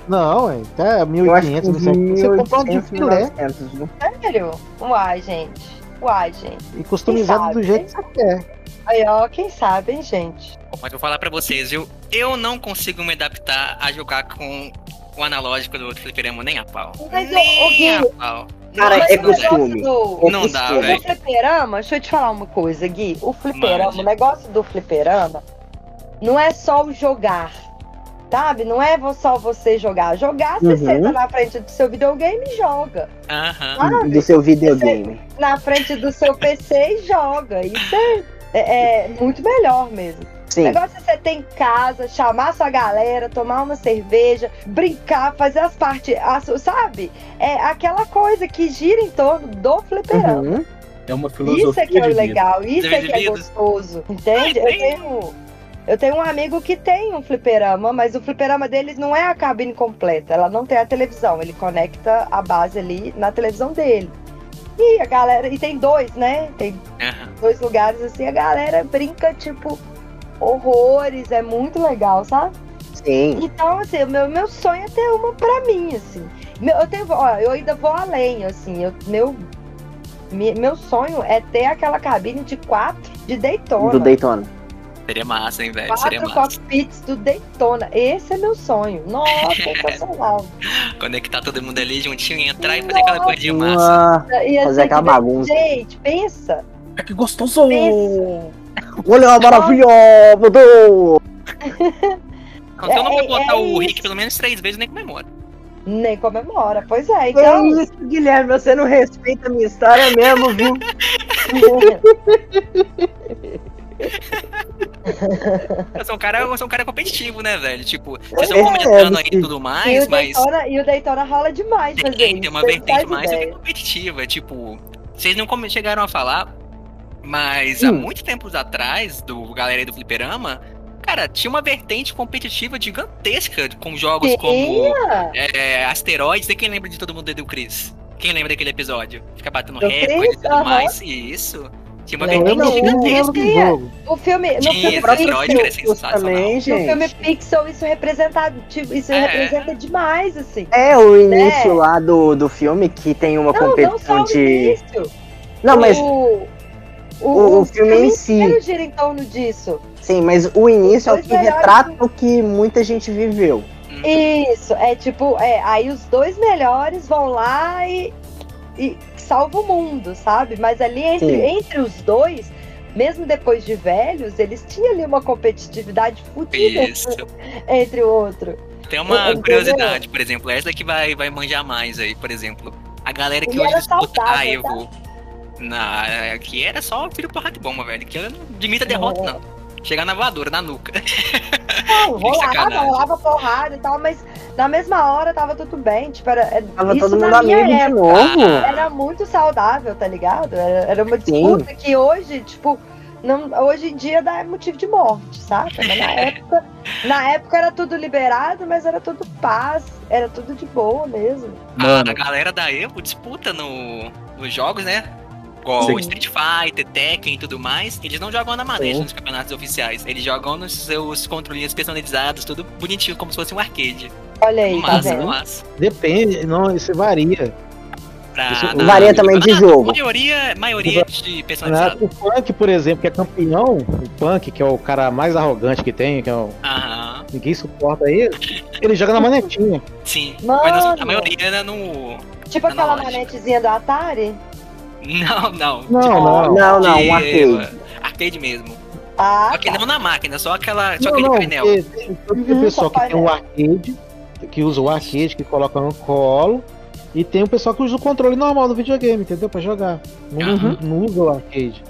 não, é até Eu acho que 1.500, uns 1.700. Você compra um de 1.800, filé 1.900, viu? Sério? Uai, gente. Uai, gente. e customizado do jeito que você quer. Aí, ó, quem sabe, hein, gente? Bom, Mas vou falar pra vocês, viu? Eu não consigo me adaptar a jogar com o analógico do fliperama nem a pau. Mas, nem Gui, a pau. Cara, é não dá. costume. Do... É Não dá, velho. O fliperama, deixa eu te falar uma coisa, Gui. O fliperama, Mande. o negócio do fliperama não é só o jogar. Sabe? Não é só você jogar. Jogar, você Uhum. senta na frente do seu videogame e joga. Aham. Sabe? Do seu videogame. Na frente do seu PC e joga. Isso é, é- é muito melhor mesmo. O Sim. negócio é você ter em casa, chamar sua galera, tomar uma cerveja, brincar, fazer as partes, as- sabe? É aquela coisa que gira em torno do fliperama. Uhum. É uma filosofia Isso é que é o legal, isso é que é gostoso, entende? Eu tenho, eu tenho um amigo que tem um fliperama, mas o fliperama deles não é a cabine completa, ela não tem a televisão, ele conecta a base ali na televisão dele. E a galera, e tem dois, né? Tem dois lugares assim, a galera brinca, tipo, horrores, é muito legal, sabe? Sim. Então, assim, o meu, meu sonho é ter uma pra mim, assim. Meu, eu, tenho, ó, eu ainda vou além, assim. Eu, meu, me- meu sonho é ter aquela cabine de quatro de Daytona. Do Daytona. Seria massa, hein, velho? Seria Quatro massa. cockpits do Daytona. Esse é meu sonho. Nossa, sensacional. Conectar todo mundo ali juntinho e entrar e fazer aquela coisa de massa. Ia Fazer aquela bagunça. Gente, pensa. É que gostoso! Pensa. Olha meu Deus! Então, se eu não É- for botar é o isso. Rick pelo menos três vezes, nem comemora. Nem comemora. Pois é, É então. isso, Guilherme, você não respeita a minha história mesmo, viu? Eu sou um cara, eu sou um cara competitivo, né, velho? Tipo, vocês É, estão comentando aí e tudo e, mais, o mas Daytona, e o Daytona rola demais tem, tem uma vertente mais ideia. competitiva. Tipo, vocês não chegaram a falar, mas há Hum. muito tempos atrás, do galera aí do Fliperama, cara, tinha uma vertente competitiva gigantesca com jogos como é, Asteroides. E quem lembra de Todo Mundo do Chris? Quem lembra daquele episódio? Fica batendo Do recorde e tudo mais. Isso. Tinha uma não lembro gigantesca. do. O filme, no Tinha, filme Pixel, também, no filme gente. Pixel, isso representativo, isso É. representa demais, assim. É o início É. lá do, do filme que tem uma Não, não só competição o de. Não, mas. O, o- o filme em si. gira em torno disso. Sim, mas o início é o que retrata o que muita gente viveu. Isso, é tipo, é, aí os dois melhores vão lá e, e salvam o mundo, sabe? Mas ali entre, Sim. entre os dois, mesmo depois de velhos, eles tinham ali uma competitividade fodida Isso. entre o outro. Tem uma Entendeu? curiosidade, por exemplo, essa que vai, vai manjar mais aí, por exemplo. A galera que Ele hoje disputa a Evo. Na, que era só tiro porrada de bomba, velho. Que eu não admito a derrota, não. Chegar na voadora, na nuca. Não, rolava, rolava porrada e tal, mas na mesma hora tava tudo bem. Tipo, era, é- Tava isso todo mundo na minha amigo de época novo. Era muito saudável, tá ligado? Era, era uma disputa que hoje, tipo, não, hoje em dia dá motivo de morte, saca? Mas na época, na época era tudo liberado, mas era tudo paz, era tudo de boa mesmo. A, a galera da Evo disputa no, nos jogos, né? Igual Sim. Street Fighter, Tekken e tudo mais. Eles não jogam na manete Sim. nos campeonatos oficiais. Eles jogam nos seus controlinhos personalizados, tudo bonitinho, como se fosse um arcade. Olha aí, tá vendo? massa. Depende, não, isso varia. Pra, Isso na- varia também de na- jogo. Maioria, maioria de personalizado. O Punk, por exemplo, que é campeão, o Punk, que é o cara mais arrogante que tem, que é o... Aham, ninguém suporta ele, ele joga na manetinha. sim. Mano. Mas a, maioria era no. Tipo na aquela manetezinha do Atari. Não, não. Não, tipo, não. Não, não, um arcade. Arcade mesmo. Ah, Só que tá. não na máquina, só aquela. Só Não, aquele não, painel. tem, tem Uhum, pessoal só que tem o arcade, que usa o arcade, que coloca no colo, e tem o pessoal que usa o controle normal do videogame, entendeu? Pra jogar. Não, Uhum. não usa o arcade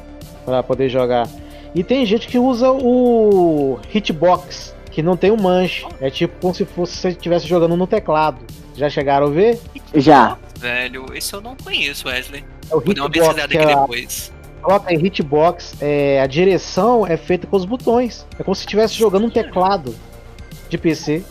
pra poder jogar. E tem gente que usa o hitbox, que não tem o manche. É tipo como se fosse se você estivesse jogando no teclado. Já chegaram a ver? Já. Velho, esse eu não conheço, Wesley. É o Vou dar uma hitbox, pesquisada que aqui é a, depois. coloca aí hitbox, é, a direção é feita com os botões. É como se estivesse jogando um teclado de PC.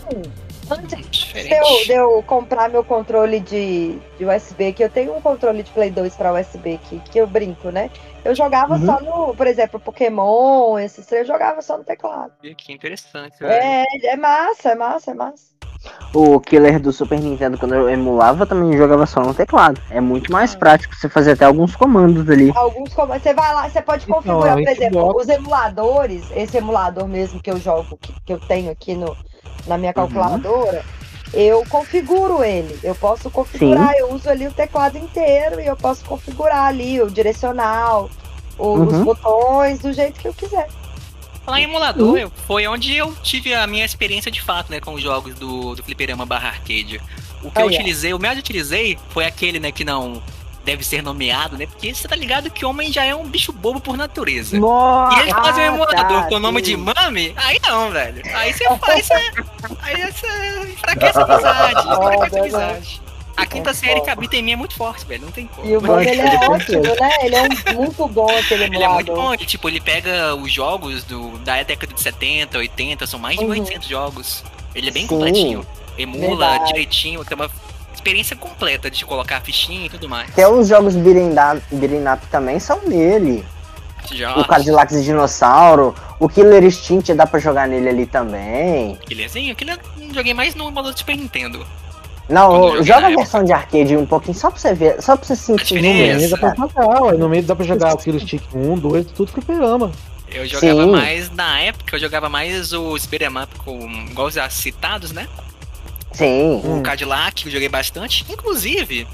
Antes de eu, de eu comprar meu controle de, de USB, que eu tenho um controle de Play 2 pra USB aqui, que eu brinco, né? Eu jogava Uhum. só no, por exemplo, Pokémon, esses três, eu jogava só no teclado. Que interessante, velho. É, é massa, é massa, é massa. O killer do Super Nintendo, quando eu emulava, também jogava só no teclado. É muito mais prático você fazer até alguns comandos ali. Alguns comandos, você vai lá, você pode Então, configurar, a por exemplo, Xbox- os emuladores, esse emulador mesmo que eu jogo, que, que eu tenho aqui no, na minha calculadora, eu configuro ele. Eu posso configurar, eu uso ali o teclado inteiro e eu posso configurar ali o direcional, o- os Uhum. botões, do jeito que eu quiser. Falar em emulador, foi onde eu tive a minha experiência de fato, né, com os jogos do, do Fliperama barra arcade. O que eu Olha. utilizei, o mais utilizei foi aquele, né, que não deve ser nomeado, né, porque você tá ligado que homem já é um bicho bobo por natureza. Nossa! E eles fazem um emulador tá, com o nome de. Mami? Aí não, velho. Aí você faz. Aí você enfraquece a amizade. Enfraquece a Foda, amizade. A quinta série que habita em mim é muito forte, velho. Não tem como. E o bom dele é ótimo, né? Ele é um, muito bom aquele Ele é muito bom, ele, tipo, ele pega os jogos do, da década de 70, 80, são mais de Uhum. 800 jogos. Ele é bem Sim. completinho. Emula Verdade. direitinho, tem uma experiência completa de colocar a fichinha e tudo mais. Até os jogos up também são nele. o Cadillac de Dinossauro, o Killer Instinct dá pra jogar nele ali também. Killerzinho? Killer não joguei mais no emulador do Super Nintendo. Não, joga a versão de arcade um pouquinho, só pra você ver, só pra você sentir diferença. números. Dá pra jogar, ué. No meio dá pra jogar o Killer Stick 1, 2, tudo fliperama. Eu jogava Sim. mais, na época, eu jogava mais os beat'em up com, igual os citados, né? Sim. O Cadillac, eu joguei bastante. Inclusive,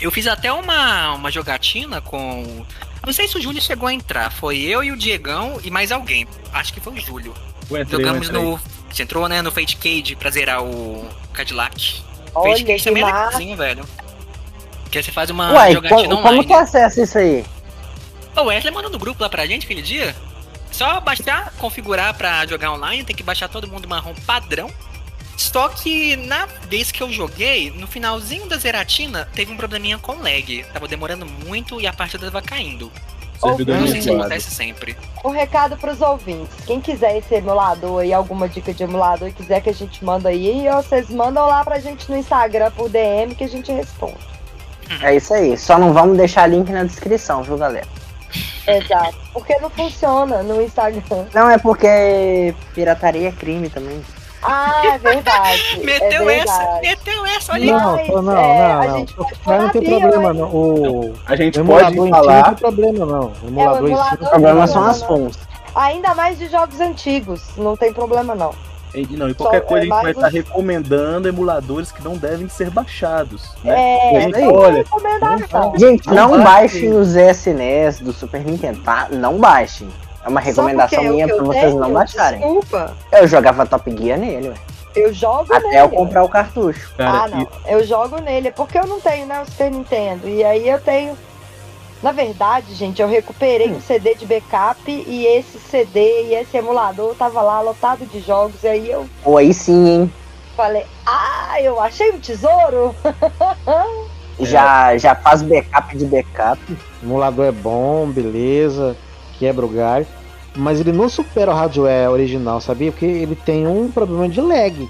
eu fiz até uma, uma jogatina com. Não sei se o Júlio chegou a entrar. Foi eu e o Diegão e mais alguém. Acho que foi o Júlio. Entrei, Jogamos entrei. no. Você entrou, né? No Fate Cage pra zerar o Cadillac. Olha, que também é legalzinho, velho. Porque você faz uma Uai, jogatina como, como online. que eu acesso isso aí? O Wesley mandou no grupo lá pra gente aquele dia. Só baixar, configurar pra jogar online, tem que baixar todo mundo marrom padrão. Só que na vez que eu joguei, no finalzinho da zeratina, teve um probleminha com lag. Tava demorando muito e a partida tava caindo. Servidor Eu não sei se virtuado. acontece sempre. Um recado pros ouvintes. Quem quiser esse emulador aí, alguma dica de emulador e quiser que a gente manda aí, ó, vocês mandam lá pra gente no Instagram por DM que a gente responde. É isso aí. Só não vamos deixar link na descrição, viu, galera? Exato. Porque não funciona no Instagram. Não, é porque pirataria é crime também. Ah, é verdade. Meteu é essa, verdade. meteu essa, olha aí. Não, Mas, não, não, é, a não. gente pode Mas não tem problema, não. O, A gente o pode si não falar. tem problema, não. O emulador em si emulador O não problema não, são não, as não. fontes. Ainda mais de jogos antigos. Não tem problema, não. E, não, e qualquer Só- coisa é a gente vai estar um- recomendando emuladores que não devem ser baixados. Né? É, a gente olha, recomendação. Gente, Não não baixe. baixem os SNES do Super Nintendo, tá? Não baixem. É uma recomendação porque minha pra vocês tenho, não baixarem. Desculpa. Eu jogava Top Gear nele, ué. Eu jogo Até nele. eu comprar o cartucho. cara, ah, não. Eu jogo nele. Porque eu não tenho, né, o Super Nintendo. E aí eu tenho. Na verdade, gente, eu recuperei um CD de backup e esse CD e esse emulador tava lá lotado de jogos. E aí eu Pô, aí sim, hein? falei, ah, eu achei um tesouro. Já, já faz backup de backup. O emulador é bom, beleza, quebra o galho. Mas ele não supera o hardware original, sabia? Porque ele tem um problema de lag.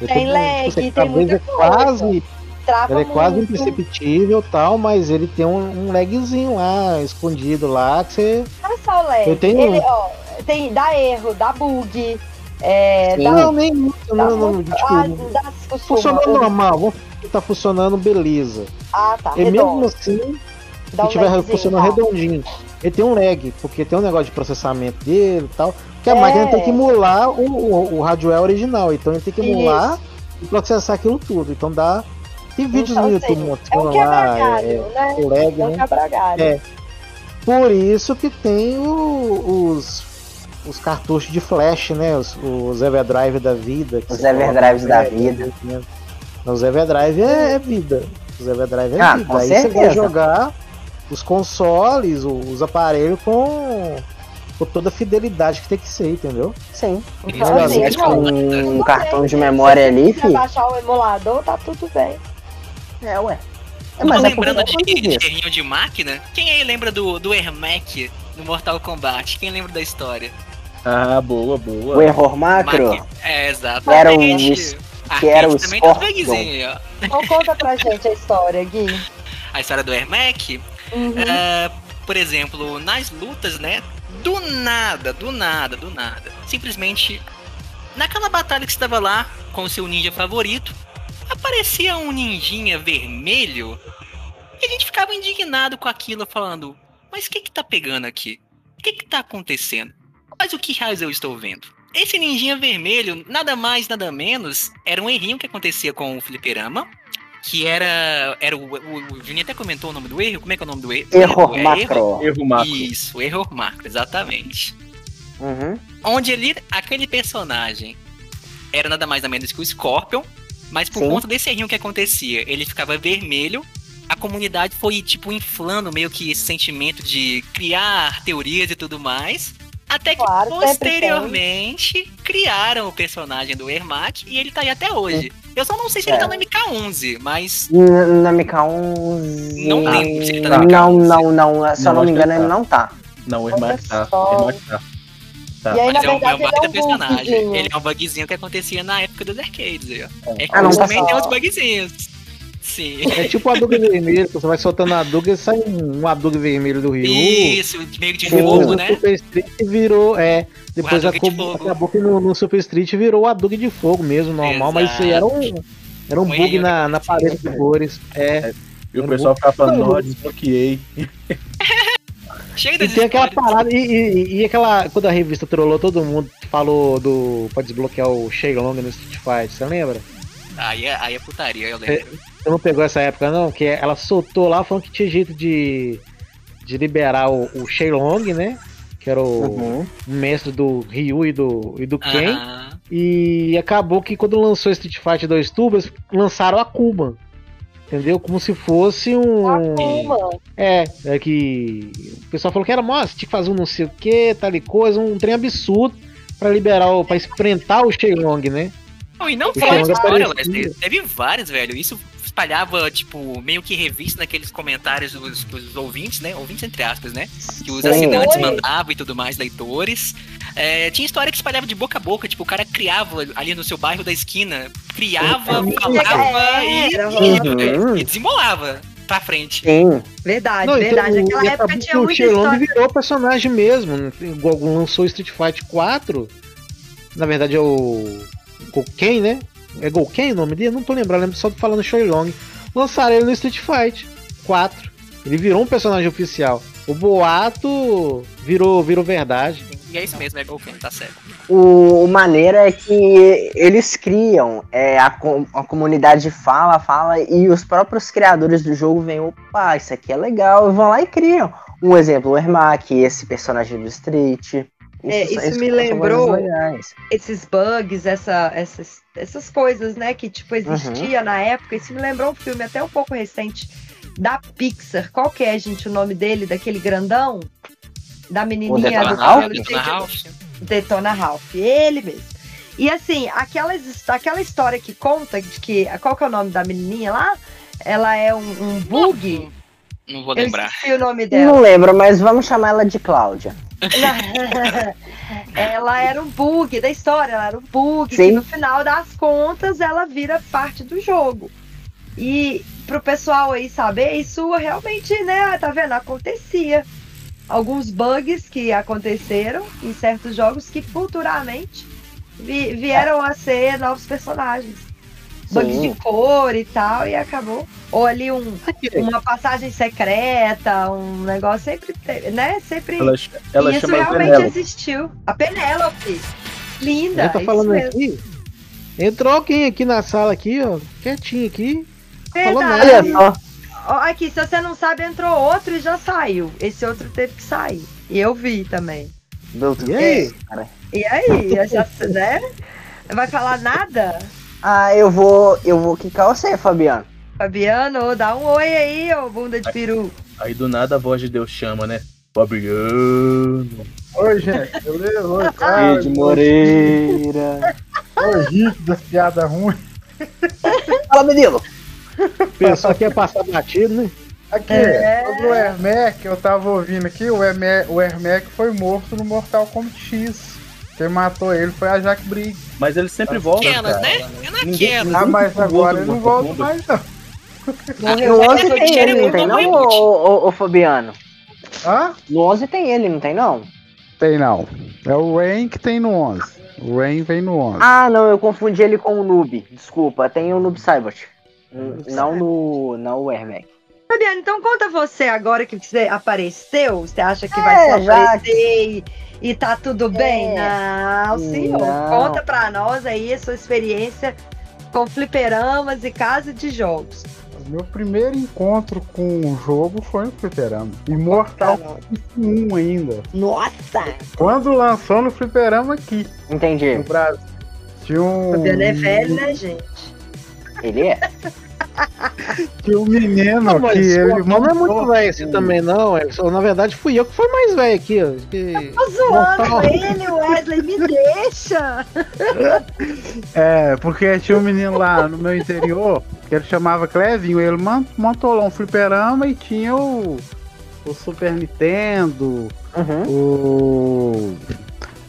Ele Tem lag, você tem talvez muita é quase, Trava ele é quase muito. imperceptível tal, mas ele tem um, um lagzinho lá, escondido lá, que você. Não é só o lag. Eu tenho Ele, ó, tem, dá erro, dá bug. É, Sim. dá, Não, nem muito, dá não, não, tipo, ah, dá normal, vamos tá funcionando beleza. Ah, tá. E mesmo redondo. assim, Dá se um tiver funcionando tá. redondinho. Ele tem um lag, porque tem um negócio de processamento dele e tal. Que a É. máquina tem que emular o, o, o hardware original. Então ele tem que emular Isso. e processar aquilo tudo. Então dá. Tem vídeos Então, no assim, YouTube É um mostrando lá. É, né? o lag, É um né? quebra-galho. É. Por isso que tem o- os, os cartuchos de flash, né? Os, os Everdrive da vida. Os Everdrives da vida. né? Os Everdrive é, é vida. Os Everdrive é Ah, vida. com Aí você vai certeza. jogar os consoles, os aparelhos com, com toda a fidelidade que tem que ser, entendeu? Sim. Então, Olha, assim, com um cartão bem, de memória Se ali, filho. baixar o emulador, tá tudo bem. É, ué. É, Tô mas é lembrando de, vou de dizer. terrinho de máquina. Quem aí lembra do, do Ermac no Mortal Kombat? Quem lembra da história? Ah, boa, boa. O error macro. Maqui- É, exato. Era is- arcade era o uns Scorpion. Então conta pra gente a história, Gui. A história do Ermac, Uhum. é, por exemplo, nas lutas, né? Do nada, do nada, do nada. Simplesmente, naquela batalha que estava lá com o seu ninja favorito, aparecia um ninjinha vermelho e a gente ficava indignado com aquilo, falando: Mas o que que tá pegando aqui? O que que tá acontecendo? Mas o que raios eu estou vendo? Esse ninjinha vermelho, nada mais, nada menos, era um errinho que acontecia com o fliperama. Que era. era o, o, o Juninho até comentou o nome do erro. Como é que é o nome do erro? Error É macro. Erro macro. Isso, erro macro, exatamente. Uhum. Onde ele, aquele personagem era nada mais nada menos que o Scorpion, mas por Sim. conta desse errinho que acontecia, ele ficava vermelho. A comunidade foi, tipo, inflando meio que esse sentimento de criar teorias e tudo mais. Até que Claro, posteriormente criaram o personagem do Ermac e ele tá aí até hoje. Eu só não sei se ele É. tá no MK11, mas Na MK11. Não lembro se ele tá na Não, MK11. não, não. Se eu Não, não me que engano, ele ele tá. não tá. Não, o Ermac tá. O. Ermac tá. Tá. E aí, na Mas é um, é um verdade, baita ele é um personagem. bugzinho. Ele é um bugzinho que acontecia na época dos arcades aí, ó. Ah, não tá também tem uns bugzinhos. Sim. É tipo o Hadouken vermelho, você vai soltando a Hadouken e sai um Hadouken vermelho do Ryu. Isso, meio de Depois fogo, no né? Super Street virou, é. Depois Hadouken de acabou, acabou que no, no Super Street virou o Hadouken de fogo mesmo, normal, mas isso aí era um, era um bug na, na parede de cores. É. E o pessoal ficava falando, não, desbloqueei. Chega E tem aquela parada, e, e- e aquela. Quando a revista trollou, todo mundo falou do. pra desbloquear o Shailong no Street Fighter, você lembra? Aí é, aí é putaria, eu lembro. Você não pegou essa época, não? Que ela soltou lá falando que tinha jeito de. de liberar o, o Shailong, né? Que era o, Uhum. mestre do Ryu e do, e do Ken. E acabou que quando lançou Street Fighter 2 Tubas, lançaram a Kuma. Entendeu? Como se fosse um. É, é que. O pessoal falou que era, nossa, tinha que fazer um não sei o que, tal e coisa, um trem absurdo pra liberar, o, pra enfrentar o Shenlong, né? Não, e não a Xamã história. Teve vários, velho. Isso espalhava, tipo, meio que revista naqueles comentários dos, dos ouvintes, né? Ouvintes entre aspas, né? Que os Sim. assinantes mandavam e tudo mais, leitores. É, tinha história que espalhava de boca a boca, tipo, o cara criava ali no seu bairro da esquina, criava, falava e, Era, Uhum. e desembolava pra frente. Sim. Verdade, Não, então, verdade. e Naquela época tinha que o muita Shenlong história. virou personagem mesmo. né? Igual lançou o Street Fighter 4. Na verdade é o. Golken, né? É Golken o nome dele? Não tô lembrando, lembro só de falando Shenlong. Lançaram ele no Street Fighter 4. Ele virou um personagem oficial. O boato virou, virou verdade. E é isso mesmo, é Golken, tá certo. O, o maneiro é que eles criam, é, a, com- a comunidade fala, fala, e os próprios criadores do jogo vêm, opa, isso aqui é legal, e vão lá e criam. Um exemplo, o Ermac, esse personagem do Street. É, isso são me lembrou- esses bugs, essa, essas, essas coisas, né, que tipo Uhum. existia na época. Isso me lembrou um filme até um pouco recente da Pixar. Qual que é, gente, o nome dele, daquele grandão? Da menininha Detona do cabelo Detona Ralph. Detona Ralph, ele mesmo. E assim, aquelas, aquela história que conta de que. Qual que é o nome da menininha lá? Ela é um, um bug. Não vou Eu lembrar. esqueci o nome dela. Não lembro, mas vamos chamar ela de Cláudia. ela era um bug da história, ela era um bug Sim. no final das contas ela vira parte do jogo. E pro pessoal aí saber, isso realmente, né, tá vendo? Acontecia. Alguns bugs que aconteceram em certos jogos que futuramente vi- vieram a ser novos personagens. Sim. de cor e tal, e acabou. Ou ali um, uma passagem secreta, um negócio sempre, né? Sempre. Ela, ela isso chama realmente Penélope. existiu. A Penélope. Linda. Já tá falando aqui. Entrou alguém aqui na sala aqui, ó. Quietinho aqui. falou Verdade. Só. Ó, Aqui, se você não sabe, entrou outro e já saiu. Esse outro teve que sair. E eu vi também. Meu E aí? cara. E aí, já, né? Vai falar nada? Ah, eu vou. Eu vou quicar você, Fabiano. Fabiano, dá um oi aí, ô bunda de peru. Aí do nada a voz de Deus chama, né? Fabiano. Oi, gente, beleza? Oi, cara. Ed Moreira. Oi, Rick das piadas ruins. Fala, menino. Pessoal que ia passar batido, né? Aqui, É. sobre o Ermac, eu tava ouvindo aqui, o Ermac, o Ermac foi morto no Mortal Kombat X. Quem matou ele foi a Jack Briggs. Mas ele sempre volta. Aquelas, cara. né? É Ninguém- naquelas. Ah, mas agora ele não volta mais não. No 11 eu tem ele, não tem não, ô, ô, ô, Fabiano? Hã? No 11 tem ele, não tem não? Tem não. É o Rain que tem no 11. O Rain vem no 11. Ah, não, eu confundi ele com o Noob. Desculpa, tem o Noob. Hum, Não no. Não o Ermac. Fabiano, então conta você agora que você apareceu. Você acha que É, vai já- aparecer e, e tá tudo bem? Não, senhor. Não. Conta pra nós aí a sua experiência com fliperamas e casa de jogos. Meu primeiro encontro com o jogo foi no Fliperama. E Mortal Kombat 1 ainda. Nossa! Quando lançou no Fliperama aqui, Entendi. no Brasil. Tinha um. Fabiano é velho, né, gente? Ele é? Tinha um menino Não, que ele o não é muito montou- velho assim também, não. É, só- na verdade, fui eu que fui mais velho aqui, ó. Que- Tô zoando Mortal. ele, Wesley, me deixa! É, porque tinha um menino lá no meu interior que ele chamava Clevinho. Ele montou lá um fliperama e tinha o, o Super Nintendo, Uhum. o.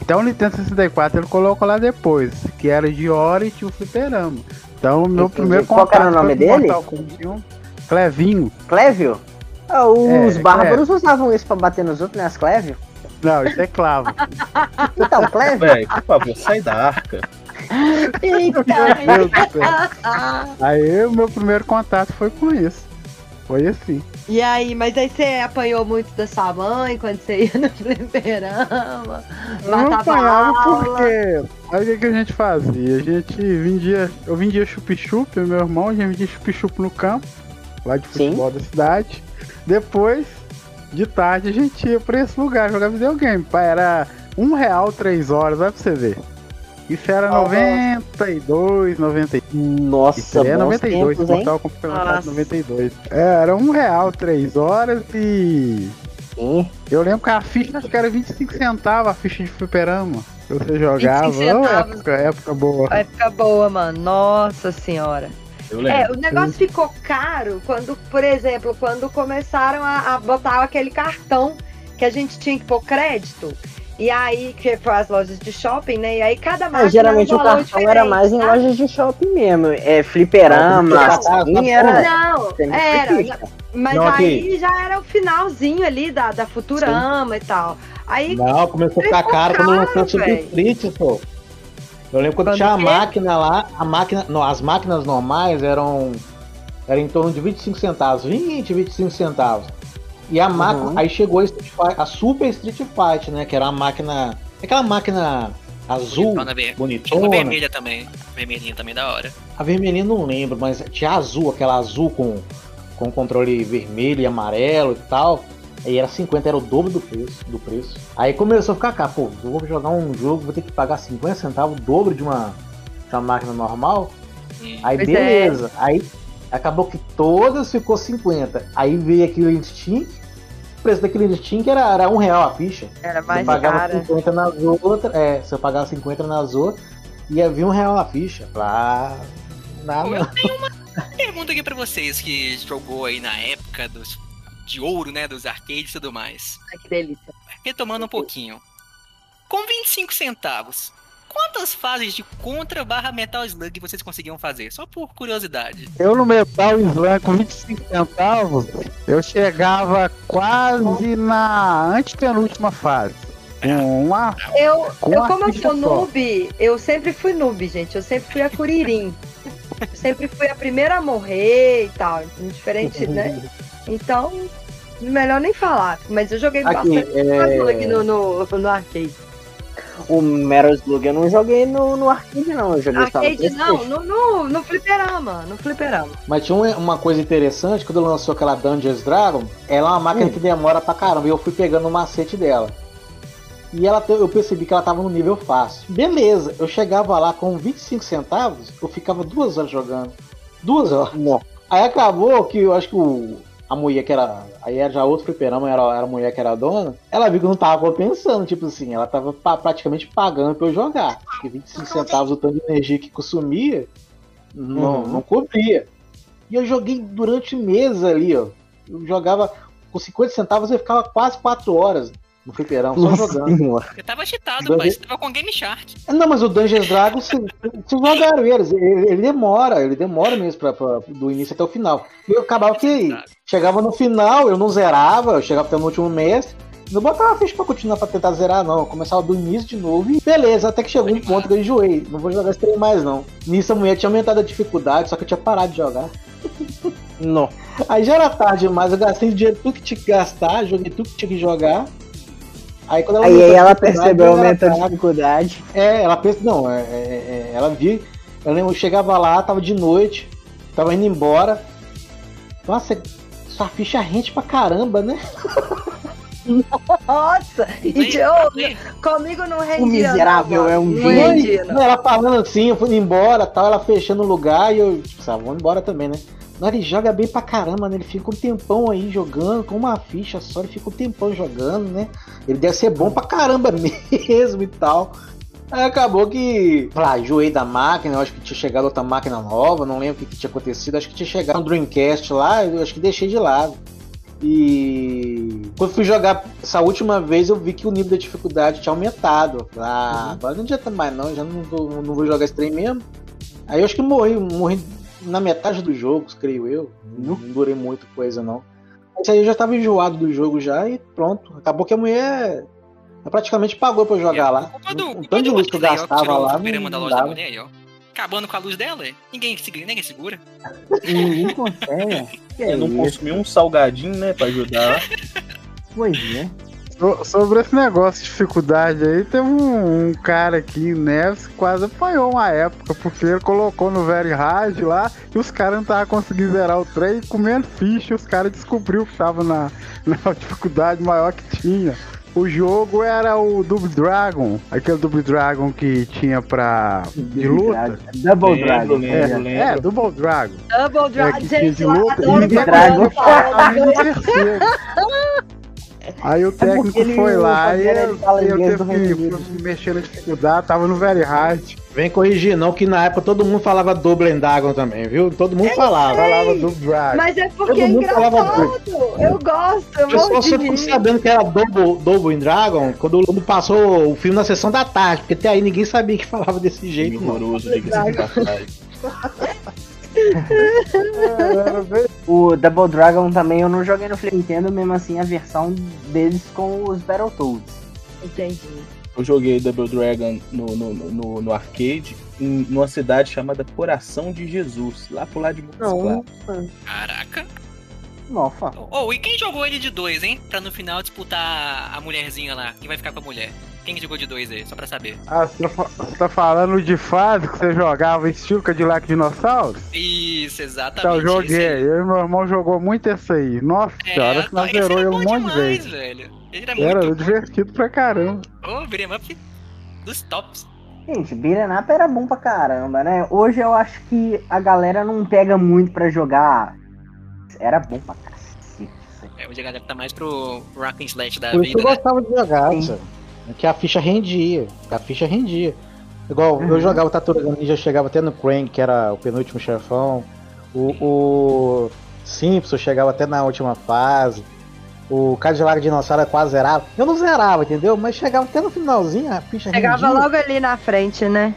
Até o Nintendo 64 ele colocou lá depois, que era de hora e tinha o fliperama. Então, o meu Entendi. primeiro Qual que era o contato nome dele? Mortal Kombat 1. Clevinho. Clévio? Ah, os É, bárbaros usavam isso pra bater nos outros, né? As Clévio? Não, isso é clavo. Então, Clévio? Véi, por favor, sai da arca. Eita, Meu Deus do céu. Aí, o meu primeiro contato foi com isso. Foi assim. E aí, mas aí você apanhou muito da sua mãe quando você ia no fliperama? Não Matava apanhava porque. Aí o que, que a gente fazia? A gente vendia. Eu vendia chup-chup, meu irmão, a gente vendia chup-chup no campo, lá de Sim. futebol da cidade. Depois, de tarde, a gente ia pra esse lugar jogar videogame. Era um real três horas, vai pra você ver. Isso era Nossa. 92, 93. Nossa, Isso é bons 92, tempos? Mortal Kombat foi lançado em Nossa. 92. É, era um real três horas e. Sim. Eu lembro que a ficha acho que era 25 centavos a ficha de fliperama. que Você jogava. 25 Ô, centavos. época, época boa. Ficar boa, mano. Nossa senhora. É, o negócio ficou caro quando, por exemplo, quando começaram a, a botar aquele cartão que a gente tinha que pôr crédito. E aí, que foi as lojas de shopping, né? E aí cada Ah, máquina geralmente era um o cartão era diferente, mais em tá? lojas de shopping mesmo. É fliperama, Ah, assim, era. Não, Tem era. Mas Não, aí já era o finalzinho ali da, da Futurama e tal. Aí Não, começou a ficar caro quando lançou o. Street, pô. Eu lembro quando, Quando tinha a máquina lá, a máquina. Não, as máquinas normais eram. Era em torno de 25 centavos, 20, 25 centavos. E a máquina. Uhum. Aí chegou a, Street Fight- a Super Street Fight, né? Que era a máquina. Aquela máquina azul, Bonitona, ver- Tinha uma bonitona. vermelha também. Vermelhinha também da hora. A vermelhinha não lembro, mas tinha azul, aquela azul com, com controle vermelho e amarelo e tal. Aí era 50, era o dobro do preço, do preço. Aí começou a ficar cá, pô, eu vou jogar um jogo, vou ter que pagar 50 centavos, o dobro de uma, de uma máquina normal. Hum. Aí Pois é. beleza. Aí acabou que todas ficou 50. Aí veio aquele Instinct. O preço daquele Instinct era, era um real a ficha. era Você mais pagava cara. 50 nas outras. É, você pagava 50 nas outras. Ia vir um real a ficha. Lá. Nada. Eu tenho uma pergunta aqui pra vocês que jogou aí na época dos, de ouro, né? Dos arcades e tudo mais. Ai, que delícia. Retomando um pouquinho. Com 25 centavos, quantas fases de Contra barra Metal Slug vocês conseguiam fazer? Só por curiosidade. Eu no Metal Slam com 25 centavos, eu chegava quase na antepenúltima fase. Com uma. Eu, Com eu como eu sou só. noob, eu sempre fui noob, gente. Eu sempre fui a Curirim. Eu sempre fui a primeira a morrer e tal. Diferente, né? Então, melhor nem falar. Mas eu joguei Aqui, bastante é... Slug no, no, no arcade. O Metal Slug eu não joguei no, no arcade, não. Eu joguei só no Arcade não, no, no, no fliperama. No fliperama. Mas tinha uma- uma coisa interessante, quando lançou aquela Dungeons Dragon, ela é uma máquina que demora pra caramba, e eu fui pegando o macete dela. E ela eu percebi que ela tava no nível fácil. Beleza, eu chegava lá com 25 centavos, eu ficava duas horas jogando. Duas horas. Não. Aí acabou que eu acho que o, a mulher que era. Aí era já outro fliperama, era, era a mulher que era a dona. Ela viu que não tava compensando, tipo assim, ela tava pa- praticamente pagando pra eu jogar. Porque 25 centavos o tanto de energia que consumia não, Uhum. não cobria. E eu joguei durante meses ali, ó. Eu jogava com 50 centavos eu ficava quase 4 horas no fliperama, só Nossa jogando. Eu tava cheatado, Dungeon- pai. Você tava com Game Shark. Não, mas o Dungeons Dragons, vocês vocês jogaram eles. Ele, ele demora, ele demora mesmo pra, pra- do início até o final. E eu acabava que chegava no final, eu não zerava, eu chegava até no último mês. Não botava ficha pra continuar pra tentar zerar, não. Eu começava do início de novo e beleza, até que chegou um ponto que eu enjoei. Não vou jogar esse trem mais, não. Nisso a mulher tinha aumentado a dificuldade, só que eu tinha parado de jogar. Não. Aí já era tarde demais, eu gastei o dinheiro tudo que tinha que gastar, joguei tudo que tinha que jogar. Aí quando Aí, aumentou aí a ela percebeu o já era aumento da tarde. dificuldade. É, ela pensa, não, é, é, é, ela viu. Eu lembro, eu chegava lá, tava de noite, tava indo embora. Nossa, sua ficha rente pra caramba, né? Nossa! E Aí, de, ô, aí, comigo não rendia. O miserável não, é um gênio. Ela falando assim, eu fui embora, tal, ela fechando o lugar e eu, tipo, sabe, vamos embora também, né? Não, ele joga bem pra caramba, né? Ele fica um tempão aí jogando, com uma ficha só, ele fica um tempão jogando, né? Ele deve ser bom pra caramba mesmo e tal. Aí acabou que, enjoei da máquina, eu acho que tinha chegado outra máquina nova, não lembro o que, que tinha acontecido, acho que tinha chegado um Dreamcast lá, eu acho que deixei de lado. E quando fui jogar essa última vez, eu vi que o nível da dificuldade tinha aumentado. Ah, agora não adianta mais não, já não vou, não vou jogar esse trem mesmo. Aí eu acho que morri, morri na metade dos jogos, creio eu. Não, não durei muito coisa, não. Mas aí eu já tava enjoado do jogo já e pronto. Acabou que a mulher praticamente pagou pra eu jogar lá. Culpa do, O culpa tanto de luz que eu ó, gastava lá. fliperama da Não loja da mulher aí, ó. Acabando com a luz dela, é. ninguém, segura- ninguém segura. Ninguém consegue. Que é Eu não isso? consumi um salgadinho, né, pra ajudar. Pois é. So- Sobre esse negócio de dificuldade aí, teve um, um cara aqui em Neves que quase apanhou uma época, porque ele colocou no Very Hard lá e os caras não estavam conseguindo zerar o trem, comendo ficha, os caras descobriu que tava na, na dificuldade maior que tinha. O jogo era o Double Dragon, aquele Double Dragon que tinha pra. de luta. Double Lembro, Dragon. lembro. É, é, Double Dragon. Double É, Drive, que gente, de eu luta, adoro e quando Dragon. Aí o técnico porque ele- foi lá o e eu, eu teve que mexer na dificuldade, tava no very hard. Vem corrigir, não, que na época todo mundo falava Double Dragon também, viu? Todo mundo falava. Falava do Dragon. Mas é porque Todo é mundo falava engraçado. Eu gosto, eu Eu só morro de só fico rir. sabendo que era Double, Double Dragon quando, quando passou o filme na sessão da tarde, porque até aí ninguém sabia que falava desse jeito. Horroroso, diga-se de passagem. O Double Dragon também eu não joguei no Flip Nintendo, mesmo assim a versão deles com os Battletoads. Entendi. Eu joguei Double Dragon no, no, no, no arcade em numa cidade chamada Coração de Jesus, lá pro lado de Montes. Claros. Caraca. Nossa. Oh, e quem jogou ele de dois, hein? Pra no final disputar a mulherzinha lá. Quem vai ficar com a mulher? Quem que jogou de dois aí? Só pra saber. Ah, você tá, tá falando de fase que você jogava estilo Cadillac Dinossauros? Isso, exatamente. Então, eu joguei. Eu e meu irmão jogou muito esse aí. Nossa É, senhora, que nós zerou ele um monte de vezes. velho. Ele era Era divertido pra caramba. bom. Oh, beat'em up dos tops. Gente, Beat'em Up era bom pra caramba, né? Hoje eu acho que a galera não pega muito pra jogar. Era bom pra cacete. É, hoje a galera tá mais pro Rock and Slash da Por vida, eu né? gostava de jogar? Que a ficha rendia. que A ficha rendia. Igual Uhum. eu jogava Tartaruga Ninja, chegava até no Crank, que era o penúltimo chefão. O, o Simpson chegava até na última fase. O Cadillac Dinossauro quase zerava. Eu não zerava, entendeu? Mas chegava até no finalzinho, a ficha Chegava rendia. logo ali na frente, né?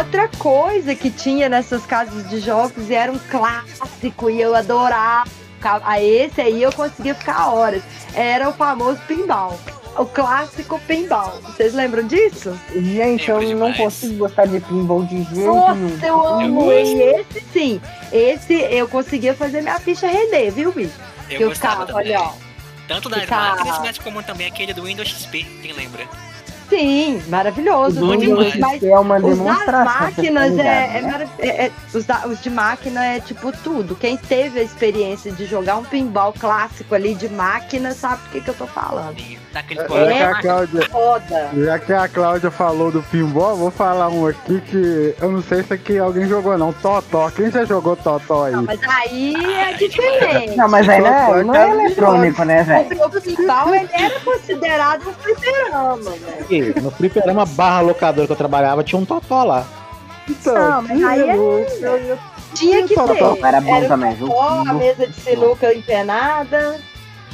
Outra coisa que tinha nessas casas de jogos e era um clássico e eu adorava. A esse aí eu conseguia ficar horas. Era o famoso pinball. O clássico pinball. Vocês lembram disso? Gente, eu Lembro não demais. consigo gostar de pinball de jeito Nossa, nenhum. eu amo e esse sim. Esse eu conseguia fazer minha ficha render, viu, bicho? Eu Que eu gostava ficava, também. olha, ó. Tanto das ficava- máquinas, mas como também aquele do Windows XP, quem lembra? Sim, maravilhoso. Bom demais. Mas é uma os das demonstração. máquinas tá é, é né? é- é- os, da- os de máquina é tipo tudo. Quem teve a experiência de jogar um pinball clássico ali de máquina sabe do que, que eu tô falando. Daquele É, color que a. Cláudia, Foda. já que a Cláudia falou do pinball, vou falar um aqui que eu não sei se aqui alguém jogou não. Totó. Quem já jogou Totó aí? Não, mas aí é diferente. Não, mas aí não é, não é eletrônico, né, velho? O pinball ele era considerado um fliperama, velho. E No fliperama barra locador que eu trabalhava, tinha um totó lá. Então, Não, mas aí é- eu- Tinha que Totó ter. Era bom o também, viu? Totó, a mesa de sinuca empenada. Era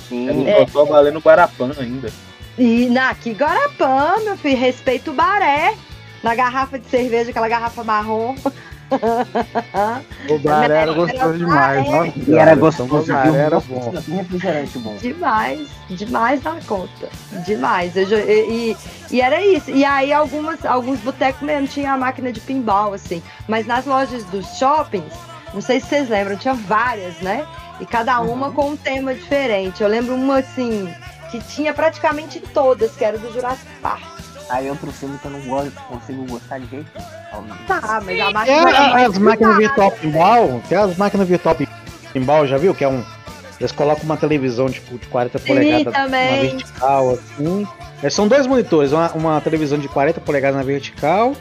Sim. um Totó valendo Guarapã ainda. E na aqui Guarapã, meu filho, respeita o baré. Na garrafa de cerveja, aquela garrafa marrom. O bar era gostoso demais. Nossa, E era gostoso, O bar viu? era bom. refrigerante bom. Demais, demais na conta. Demais. Eu e, e, e era isso. E aí algumas, alguns botecos mesmo tinham a máquina de pinball, assim. Mas nas lojas dos shoppings, não sei se vocês lembram, tinha várias, né? E cada uma com um tema diferente. Eu lembro uma assim, que tinha praticamente todas, que era do Jurassic Park. Aí outro filme que eu não gosto, consigo gostar de jeito nenhum. Tá, mas a É, máquina. as máquinas virtual pinball, tem as máquinas virtual pinball, já viu? Que é um. Eles colocam uma televisão tipo, de 40 Sim, polegadas também. na vertical, assim. É, são dois monitores, uma, uma televisão de 40 polegadas na vertical,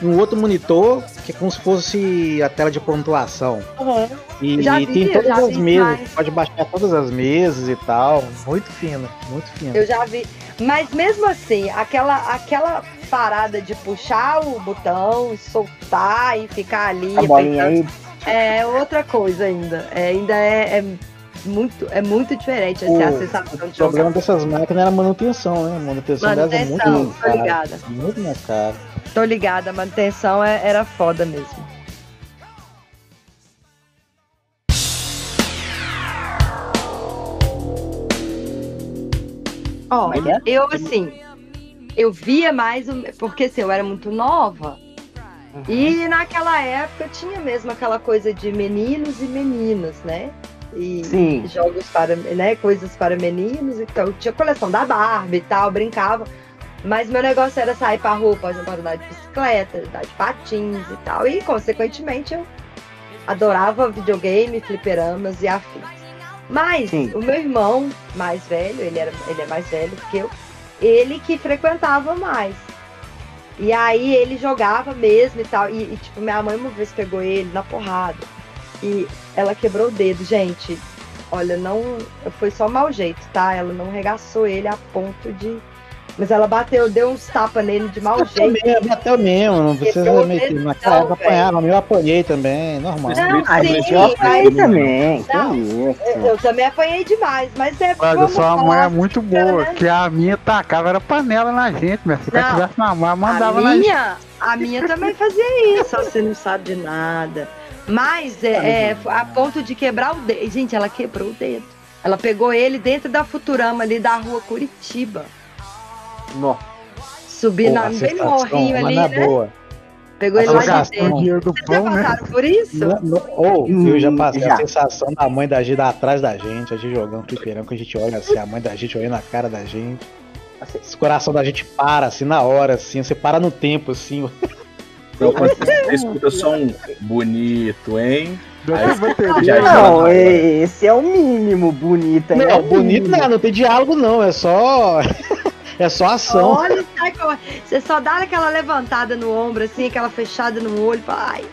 e um outro monitor que é como se fosse a tela de pontuação. Uhum. E, Já vi, tem todas já as vi mesas, demais. pode baixar todas as mesas e tal. Muito fino, muito fino. Eu já vi. Mas mesmo assim, aquela, aquela parada de puxar o botão, e soltar e ficar ali. A bolinha aí, É outra coisa ainda. É, ainda é, é muito, é muito diferente assim, O- a sensação de O problema dessas máquinas era a manutenção, né? A manutenção delas é muito Manutenção, cara. ligada. Muito mais cara. Tô ligada, a manutenção é- era foda mesmo. Ó, é que é? eu assim, eu via mais, porque assim, eu era muito nova. E naquela época tinha mesmo aquela coisa de meninos e meninas, né? E Sim. jogos para, né, coisas para meninos e tal. Tinha coleção da Barbie e tal, brincava. Mas meu negócio era sair pra rua, por exemplo, andar de bicicleta, andar de patins e tal. E, consequentemente, eu adorava videogame, fliperamas e afins. Mas Sim. o meu irmão mais velho, ele, era, ele é mais velho que eu, ele que frequentava mais. E aí ele jogava mesmo e tal. E, e, tipo, minha mãe uma vez pegou ele na porrada. E ela quebrou o dedo, gente. Olha, não. Foi só mau jeito, tá? Ela não regaçou ele a ponto de. Mas ela bateu, deu uns tapas nele de mau Bateu jeito. mesmo, bateu mesmo, não precisa meter. Naquela época eu apanhei também, normal. Não, sim, mas- apanhei também. Não, isso? Eu também apanhei demais, mas é Mas a vamos sua mãe falar é muito boa, né? que a minha tacava era panela na gente, minha filha. Se Não. tivesse na mão, mandava a na gente. minha, a minha também fazia isso, você não sabe de nada. Mas é, é, a ponto de quebrar o dedo. Gente, ela quebrou o dedo. Ela pegou ele dentro da Futurama ali da rua Curitiba. Nó. A na, bem no morrinho ali, na né? boa. Pegou a ele lá de o dentro. Vocês já né? passaram por isso? No- no- Ou eu já passei Já. a sensação da mãe da gente atrás da gente, a gente jogando fliperama, que a gente olha assim, a mãe da gente olhando na cara da gente. Esse coração da gente para assim na hora, assim, você para no tempo, assim. Então, você escuta só um bonito, hein? Aí-. Já- Não, esse é o mínimo bonito. aí é Não, o bonito mínimo. não, não tem diálogo não, é só. É só ação. Olha, sai correndo. Você só dá aquela levantada no ombro, assim, aquela fechada no olho. fala, Ai,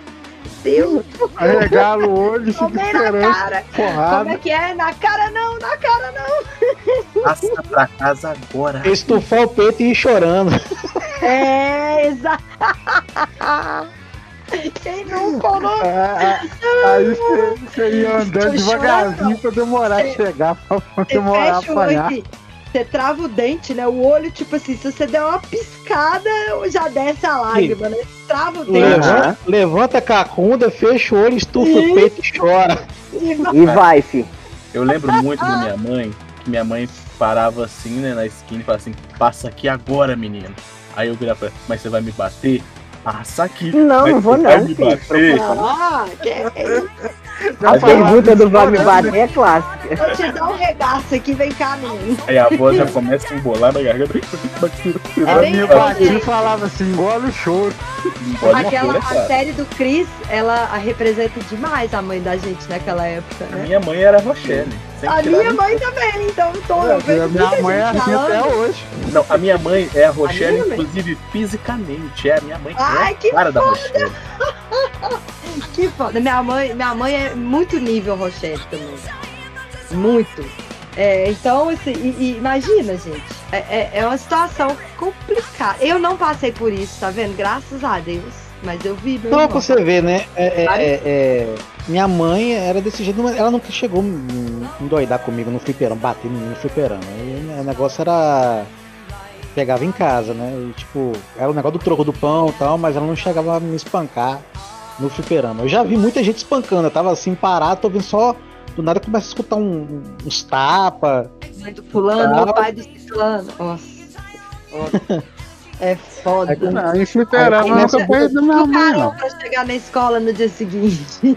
Deus, Arregala o olho e fica na esperando cara. Como porrada. é que é? Na cara não, na cara não. Passa pra casa agora. Estufar o peito e ir chorando. É, exato. Quem não falou? Ah, ah, Aí você- você ia andando devagarzinho pra demorar a chegar, pra demorar a apanhar. aqui. Você trava o dente, né? O olho, tipo assim, se você der uma piscada, já desce a lágrima, né? Trava o dente. Levanta, levanta a cacunda, fecha o olho, estufa o peito e chora. e vai- E vai, fi. Eu lembro muito da minha mãe, que minha mãe parava assim, né, na esquina e falava assim, passa aqui agora, menino. Aí eu virava pra ela, mas você vai me bater? Passa aqui. Não, não vou não, me filho. Ah, que é isso? A pergunta do vai me bater é clássica. Vou te dar um regaço aqui, vem cá, menino. Aí a voz já começa a embolar na garganta. É A bem gente. falava assim, engole o choro. Aquela, a série do Chris, ela a representa demais a mãe da gente naquela época, A né? minha mãe era a Rochelle. A minha mãe também, então eu tô, eu A vejo minha muita mãe é assim até hoje. Não, a minha mãe é a Rochelle, mãe? inclusive fisicamente. É a minha mãe Ai, é que a cara da Rochelle. Que foda. Minha mãe, minha mãe é muito nível Rochelle também. Muito. É, então, assim, e- e imagina, gente. É, é- é uma situação complicada. Eu não passei por isso, tá vendo? Graças a Deus. Mas eu vi Então, irmão. você ver, né? é- é- é- é, minha mãe era desse jeito, mas ela nunca chegou a me endoidar comigo no fliperão, bater mim no fliperão. Aí, o negócio era. Pegava em casa, né? E, tipo, era o negócio do troco do pão e tal, mas ela não chegava a me espancar no fliperama. Eu já vi muita gente espancando, eu tava assim parado, tô vendo só. Do nada começa a escutar um- uns tapa. Mãe do fulano, meu pai do ciclano. Nossa. foda. É foda. Não, em fliperama Aí eu começa- nunca da minha mãe, não. pra chegar na escola no dia seguinte.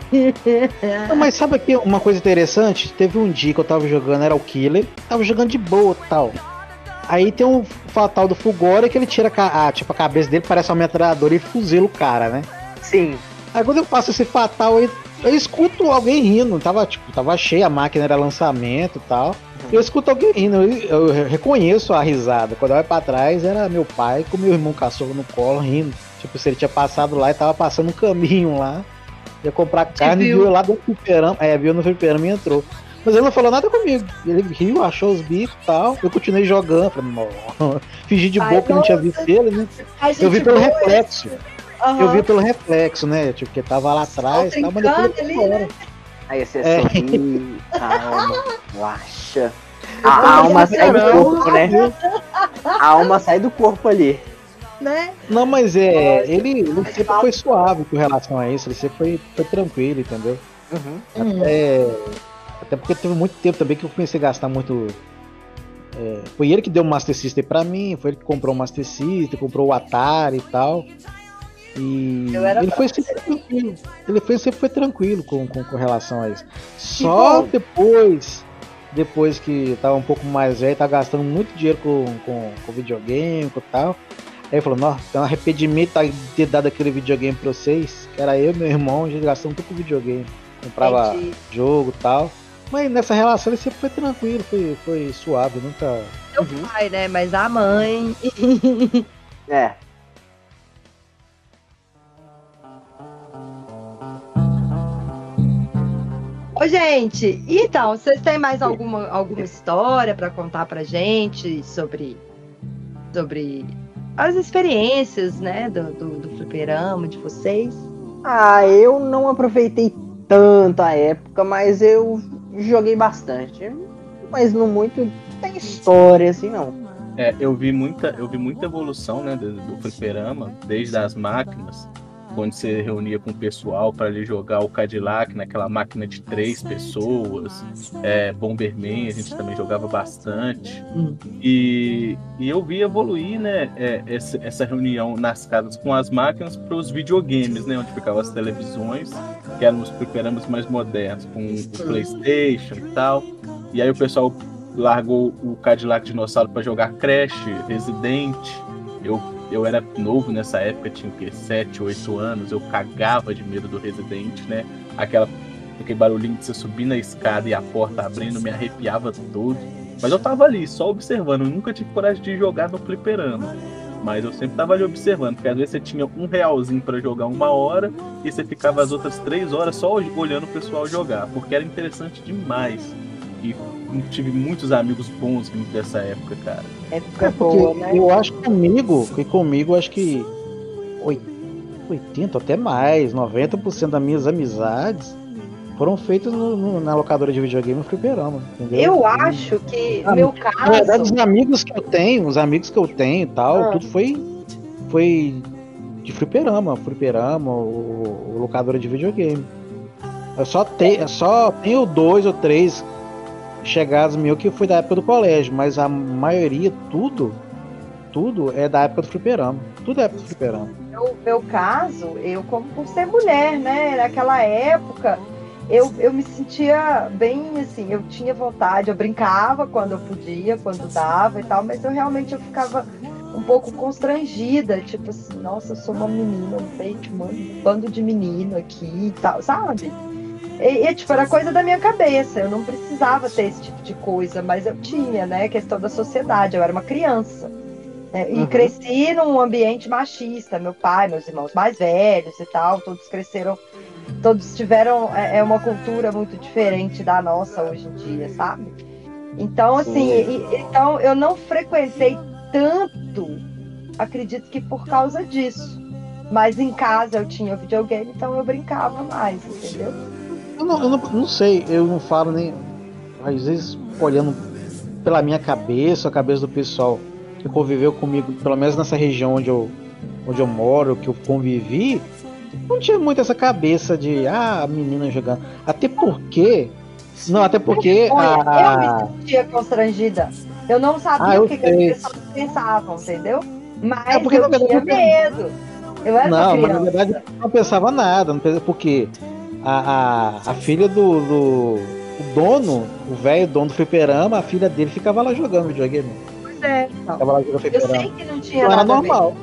Não, mas sabe aqui uma coisa interessante? Teve um dia que eu tava jogando, era o Killer, tava jogando de boa e tal. Aí tem um fatal do Fulgora que ele tira a, a- tipo, a cabeça dele, parece uma metralhadora e fuzila o cara, né? Sim. Aí quando eu passo esse fatal, eu, eu escuto alguém rindo. Tava, tipo, tava cheia, a máquina era lançamento e tal. Eu escuto alguém rindo, eu, eu reconheço a risada. Quando eu olho pra trás, era meu pai com meu irmão caçula no colo rindo. Tipo, se ele tinha passado lá e tava passando um caminho lá. Ia comprar carne e viu. viu eu lá do fliperama. É, viu no fliperama e entrou. Mas ele não falou nada comigo. Ele riu, achou os bicos e tal. Eu continuei jogando. Falei. Fingi de boa que não tinha visto ele, né? Eu vi pelo reflexo. aham. Eu vi pelo reflexo, né? Tipo, que tava lá atrás e tal, mas depois ele ali, foi embora. né? Aí você É. sorri, calma, relaxa. A alma sai do corpo, né? A alma sai do corpo ali. Né? Não, mas é. Ele, ele sempre foi suave com relação a isso, ele sempre foi, foi tranquilo, entendeu? Uhum. Até, até porque teve muito tempo também que eu comecei a gastar muito. é, foi ele que deu o Master System pra mim, foi ele que comprou o Master System, comprou o Atari e tal. E ele foi sempre tranquilo. Ele foi, sempre foi tranquilo com, com, com relação a isso. Só depois, depois que tava um pouco mais velho, tava gastando muito dinheiro com, com, com videogame e tal. Aí ele falou, nossa, tem um arrependimento de ter dado aquele videogame pra vocês. Que era eu e meu irmão, a gente gastando tudo com videogame. Comprava Entendi. jogo e tal. Mas nessa relação ele sempre foi tranquilo, foi, foi suave, nunca. Meu pai, né? Mas a mãe. É. Ô, gente, então, vocês têm mais alguma, alguma história pra contar pra gente sobre, sobre as experiências, né, do, do, do fliperama de vocês? Ah, eu não aproveitei tanto a época, mas eu joguei bastante. Mas não muito tem história assim, não. É, eu vi muita, eu vi muita evolução, né, do, do fliperama, desde as máquinas, quando você reunia com o pessoal para ali jogar o Cadillac naquela máquina de três pessoas, é, Bomberman, a gente também jogava bastante. Hum. E, e eu vi evoluir, né, é, essa, essa reunião nas casas com as máquinas para os videogames, né, onde ficavam as televisões, que eram os fliperamas mais modernos, com o PlayStation e tal. E aí o pessoal largou o Cadillac Dinossauro para jogar Crash, Resident. Eu, eu era novo nessa época, tinha o quê? 7, 8 anos, eu cagava de medo do Resident, né? Aquela, aquele barulhinho de você subir na escada e a porta abrindo me arrepiava todo. Mas eu tava ali, só observando, eu nunca tive coragem de jogar no fliperama. Mas eu sempre tava ali observando, porque às vezes você tinha um realzinho para jogar uma hora e você ficava as outras três horas só olhando o pessoal jogar, porque era interessante demais. E tive muitos amigos bons vindo dessa época, cara. Época É porque boa, né? eu acho que comigo, que comigo acho que oi- 80 até mais, 90% das minhas amizades foram feitas no- no- na locadora de videogame no fliperama, entendeu? Eu acho que, Ah, meu Na verdade, caso. os amigos que eu tenho, os amigos que eu tenho e tal, Ah. tudo foi, foi de fliperama, fliperama, o, o locadora de videogame. Eu só, te, eu só tenho dois ou três chegados meus que foi da época do colégio, mas a maioria, tudo, tudo é da época do fliperama. Tudo é época do fliperama. meu, meu caso, eu como por ser mulher, né? Naquela época, eu, eu me sentia bem assim, eu tinha vontade, eu brincava quando eu podia, quando dava e tal, mas eu realmente eu ficava um pouco constrangida, tipo assim, nossa, eu sou uma menina, no meio de um bando de menino aqui e tal, sabe? E, e, tipo, era coisa da minha cabeça, eu não precisava ter esse tipo de coisa, mas eu tinha, né? Questão da sociedade, eu era uma criança. né, E Uhum. cresci num ambiente machista. Meu pai, meus irmãos mais velhos e tal, todos cresceram, todos tiveram é, é uma cultura muito diferente da nossa hoje em dia, sabe? Então, assim, Sim. e- então eu não frequentei tanto, acredito que por causa disso. Mas em casa eu tinha videogame, então eu brincava mais, entendeu? Eu não, eu não, não sei, eu não falo nem. Às vezes, olhando pela minha cabeça, a cabeça do pessoal que conviveu comigo, pelo menos nessa região onde eu, onde eu moro, que eu convivi, não tinha muito essa cabeça de, ah, a menina jogando. Até porque. Não, até porque. Olha, a- eu me sentia constrangida. Eu não sabia Ah, eu o que, que as pessoas pensavam, entendeu? Mas É, porque, eu verdade, tinha medo. Eu era Não, mas na verdade eu não pensava nada, não pensava, porque a, a, a filha do, do o dono, o velho dono do fliperama, a filha dele ficava lá jogando videogame. Pois é, então. Ficava lá jogando Eu fliperama. sei que não tinha Não era nada a ver. normal.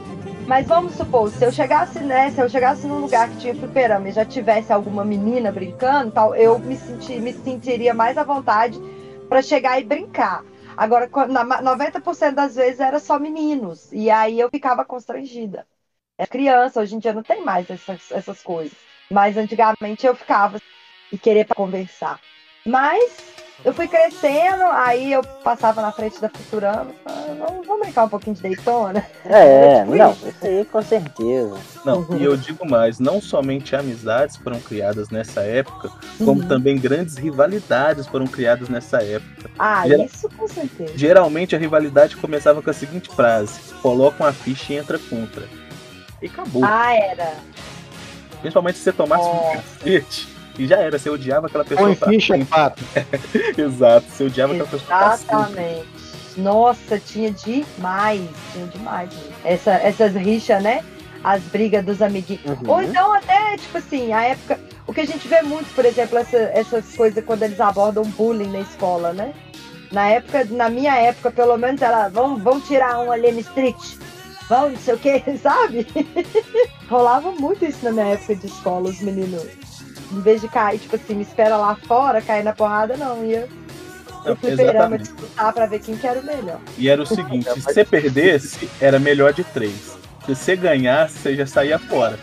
Mas vamos supor, se eu chegasse, né, se eu chegasse num lugar que tinha fliperama e já tivesse alguma menina brincando, tal, eu me, senti, me sentiria mais à vontade para chegar e brincar. Agora, quando- na ma- 90% das vezes era só meninos, e aí eu ficava constrangida. É criança, hoje em dia não tem mais essas, essas coisas. Mas antigamente eu ficava e querer pra conversar. Mas eu fui crescendo, aí eu passava na frente da Futurama, falava, vamos, vamos brincar um pouquinho de Daytona. É, Tipo não, isso. isso aí com certeza. Não, e eu digo mais, não somente amizades foram criadas nessa época, como Uhum. também grandes rivalidades foram criadas nessa época. Ah, Geral- isso com certeza. Geralmente a rivalidade começava com a seguinte frase: coloca uma ficha e entra contra. E acabou. Ah, era. Principalmente se você tomasse um Nossa. cacete. E já era, você odiava aquela pessoa. Põe pra ficha, pato. Exato, você odiava aquela pessoa. Exatamente. Nossa, tinha demais, tinha demais. Essa, essas rixas, né? As brigas dos amiguinhos. Uhum. Ou então até, tipo assim, a época. O que a gente vê muito, por exemplo, essa- essas coisas quando eles abordam bullying na escola, né? Na época, na minha época, pelo menos, ela, vão, vão tirar um ali no street. Vão, não sei o que, sabe? Rolava muito isso na minha época de escola, os meninos. Em vez de cair, tipo assim, me espera lá fora, cair na porrada, não. Ia Não, no fliperama disputar pra ver quem que era o melhor. E era o seguinte: se você perdesse, era melhor de três. Se você ganhasse, você já saía fora.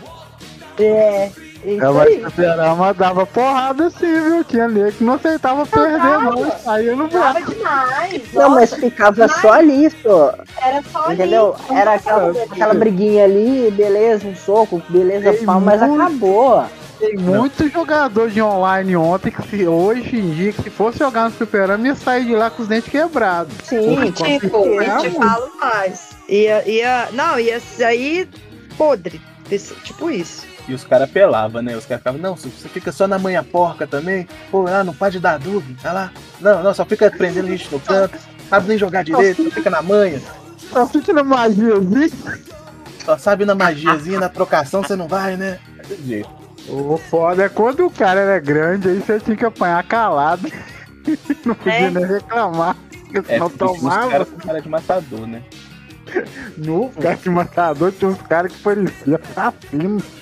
É, É, mas aí. o fliperama dava porrada sim, viu? Tinha nego que não aceitava perder, não. e Saía no Dava buraco. demais. Não, mas ficava mas- só ali, só. Era só Entendeu? ali. Era aquela, aquela briguinha ali, beleza, um soco, beleza, Tem pau, mas muito- acabou. Tem muito jogador de online ontem que se, hoje em dia, que se fosse jogar no fliperama, ia sair de lá com os dentes quebrados. Sim, com Tipo, certeza. te falo mais. Ia, ia, não, ia sair podre. desse- Tipo isso. E os caras pelavam, né? Os caras ficavam, não, você fica só na manha porca também. Pô, ah, não pode dar dúvida, olha lá. Não, não, só fica prendendo a gente no canto. Sabe nem jogar direito, só fica na manha. Só fica na magiazinha. Só sabe na magiazinha, na trocação, você não vai, né? Desse jeito. O foda é quando o cara era grande, aí você tinha que apanhar calado. Não podia É. nem reclamar. Porque É, senão porque os tomava. caras são cara de matador, né? No cara de matador tinha uns caras que pareciam assassinos.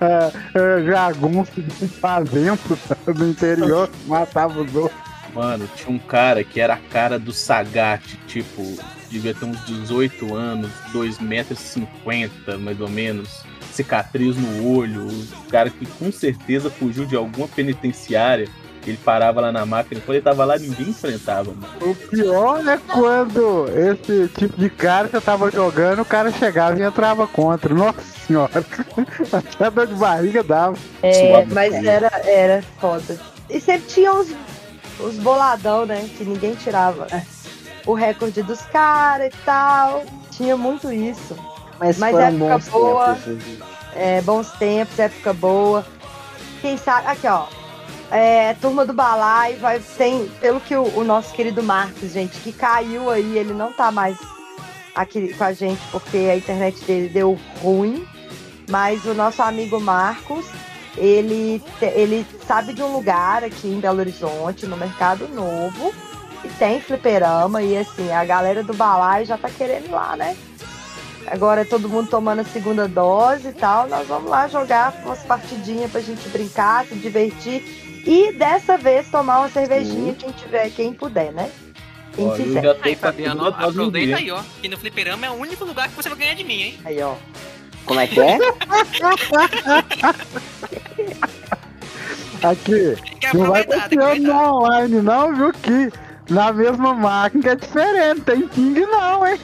É, jagunço de fazenda do interior, matava os outros. Mano, tinha um cara que era a cara do Sagat, tipo, devia ter uns 18 anos, 2,50 metros, mais ou menos, cicatriz no olho, um cara que com certeza fugiu de alguma penitenciária, ele parava lá na máquina, quando ele tava lá ninguém enfrentava, mano. O pior é quando esse tipo de cara você tava jogando, o cara chegava e entrava contra. Nossa senhora, até dor de barriga dava. É, Suave, mas cara. era, era foda. E sempre tinha os, os boladão, né? Que ninguém tirava o recorde dos caras e tal. Tinha muito isso. Mas, Mas época boa. tempos. gente. É, bons tempos, época boa. Quem sabe. Aqui, ó. É, turma do Balai vai. Tem, pelo que o, o nosso querido Marcos, gente, que caiu aí, ele não tá mais aqui com a gente porque a internet dele deu ruim. Mas o nosso amigo Marcos, ele, ele sabe de um lugar aqui em Belo Horizonte, no Mercado Novo, que tem fliperama. E assim, a galera do Balai já tá querendo ir lá, né? Agora todo mundo tomando a segunda dose e tal. Nós vamos lá jogar umas partidinhas pra gente brincar, se divertir. E dessa vez tomar uma cervejinha, quem tiver, quem puder, né? Quem Ó, eu quiser. já Aí, Fabiano, aproveita aí, ó. Que no fliperama é o único lugar que você vai ganhar de mim, hein? Aí, ó. Como é que é? Aqui, não vai no aproveitar. online não, viu? Que na mesma máquina é diferente, tem ping não, hein?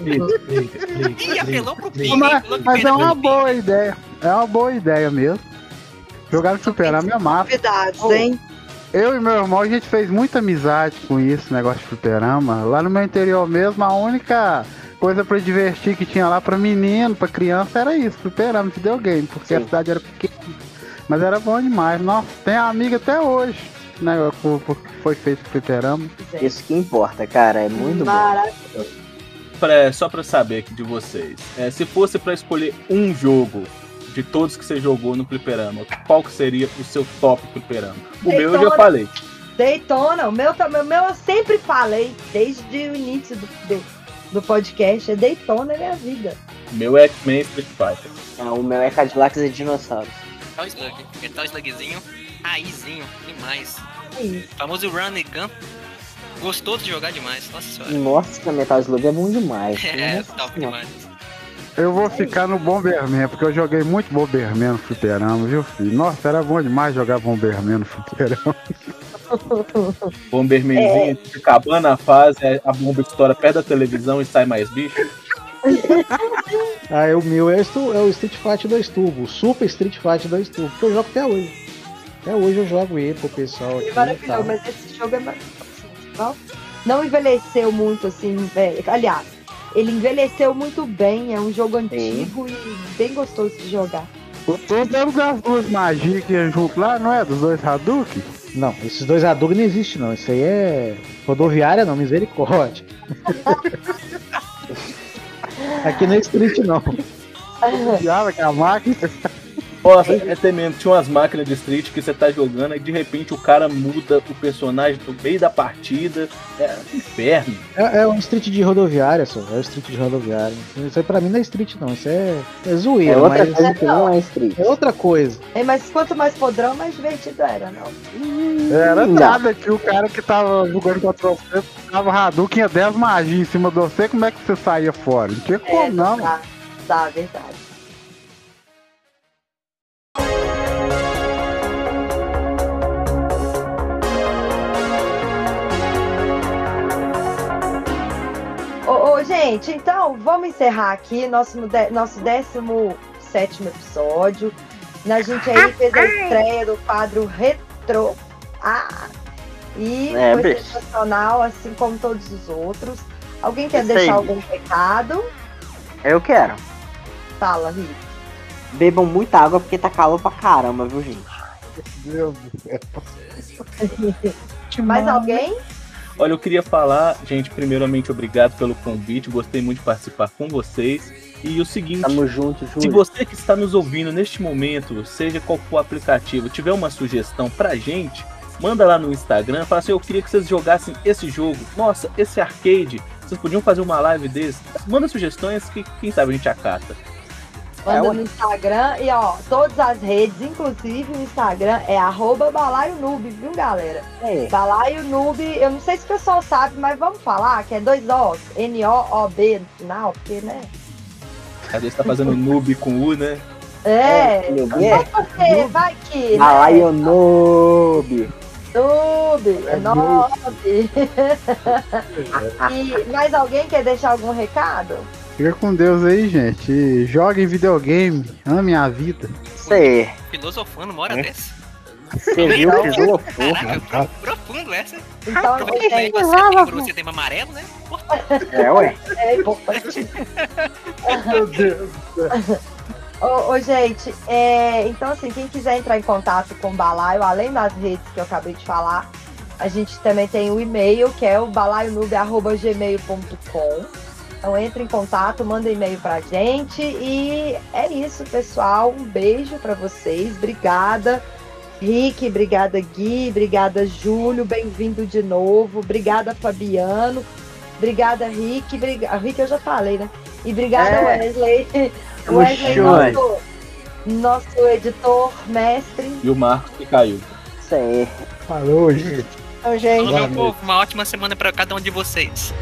Ih, apelou pro ping, Mas, mas é uma boa ideia. É uma boa ideia mesmo. Jogar no fliperama é massa. Novidades, Oh. hein? Eu e meu irmão, a gente fez muita amizade com isso, negócio de fliperama. Lá no meu interior mesmo, a única coisa pra divertir que tinha lá pra menino, pra criança, era isso, fliperama, videogame, porque a Sim. cidade era pequena. Mas era bom demais. Nossa, tem amiga até hoje, né? Foi feito fliperama. Isso que importa, cara. É muito bom. Maravilhoso. Pra- só pra saber aqui de vocês, é, se fosse pra escolher um jogo de todos que você jogou no fliperama, qual que seria o seu top fliperama? O meu eu já Daytona. falei. Daytona, o meu, também- o meu eu sempre falei, desde o início do, do, do podcast, é Daytona é minha vida. O meu é X-Men Street Fighter. Ah, o meu é Cadillacs e dinossauros. Metal Slug. Metal Slugzinho, raizinho, demais. É isso. Famoso Run and Gun. Gostoso de jogar demais, nossa senhora. Nossa, Metal Slug é bom demais. É, Nossa top Senhora. demais. Eu vou ficar no Bomberman, porque eu joguei muito Bomberman no fliperama, viu, filho? Nossa, era bom demais jogar Bomberman no fliperama. Bombermanzinho, acabando a fase, a bomba estoura perto da televisão e sai mais bicho. Ah, o meu é, é o Street Fighter 2 Turbo, o Super Street Fighter 2 Turbo, que eu jogo até hoje. Até hoje eu jogo ele pro pessoal aqui. É e tal. maravilhoso, mas esse jogo é maravilhoso. Não, não envelheceu muito assim, velho. Aliás, ele envelheceu muito bem, é um jogo antigo e bem gostoso de jogar. O todo era das duas magias que iam junto lá, não é? Dos dois Hadouken? Não, esses dois Hadouken não existe não, isso aí é rodoviária não, misericórdia. Aqui não é Street não. Piada com a máquina. Nossa, é tremendo. Tinha umas máquinas de street que você tá jogando e de repente o cara muda o personagem no meio da partida. É um inferno. É, é um Street de rodoviária só, é o Street de rodoviária. Isso aí pra mim não é Street não, isso é, é zoeira, É outra mas coisa que não é street. é outra coisa. É, mas quanto mais podrão, mais divertido era, não. Era Não. nada que o cara que tava jogando contra você tava Hadouken, tinha 10 magias em cima de você, como é que você saía fora? Não tinha como, não. Tá, tá, verdade. Gente, então vamos encerrar aqui nosso, nosso 17 episódio. A gente aí fez a estreia do quadro Retro. Ah! E É, foi bicho. sensacional, assim como todos os outros. Alguém quer Isso deixar aí, algum recado? Eu quero. Fala, Rick. Bebam muita água porque tá calor pra caramba, viu, gente? Meu Deus do céu. Mais alguém? Olha, eu queria falar, gente, primeiramente, obrigado pelo convite. Gostei muito de participar com vocês. E o seguinte. Tamo junto, Se Júlio. você que está nos ouvindo neste momento, seja qual for o aplicativo, tiver uma sugestão pra gente, manda lá no Instagram, fala assim, eu queria que vocês jogassem esse jogo. Nossa, esse arcade, vocês podiam fazer uma live desse. Manda sugestões que quem sabe a gente acata. Manda ué. no Instagram e ó, todas as redes, inclusive o Instagram é arroba balaio noob, viu galera? É. Balaio noob, eu não sei se o pessoal sabe, mas vamos falar que é dois O's, N-O-O-B no final, porque né? Às vezes tá fazendo noob com U, né? É, vai bem. você, vai que, né? Malaio Noob. Noob, é noob. e mais alguém quer deixar algum recado? Fica com Deus aí, gente. Joguem videogame. Ame a vida. Você, Filosofando uma hora É. dessa. você viu que filosofou? Caraca, pro- profundo essa. Então, Aproveitando aí você tem você tema amarelo, né? É, ué. é importante. Meu Deus. Ô, ô, gente, é, então assim, quem quiser entrar em contato com o Balaio, além das redes que eu acabei de falar, a gente também tem o e-mail, que é o balaionube.gmail.com. Então entre em contato, manda e-mail pra gente. E é isso, pessoal. Um beijo pra vocês. Obrigada. Rick, obrigada Gui, obrigada Júlio, bem-vindo de novo. Obrigada Fabiano. Obrigada Rick, briga... Rick eu já falei, né? E obrigada É. Wesley. Tamo Wesley, nosso, nosso editor, mestre. E o Marcos que caiu. Você. Falou, gente. Então, gente, Falou, meu povo, uma ótima semana pra cada um de vocês.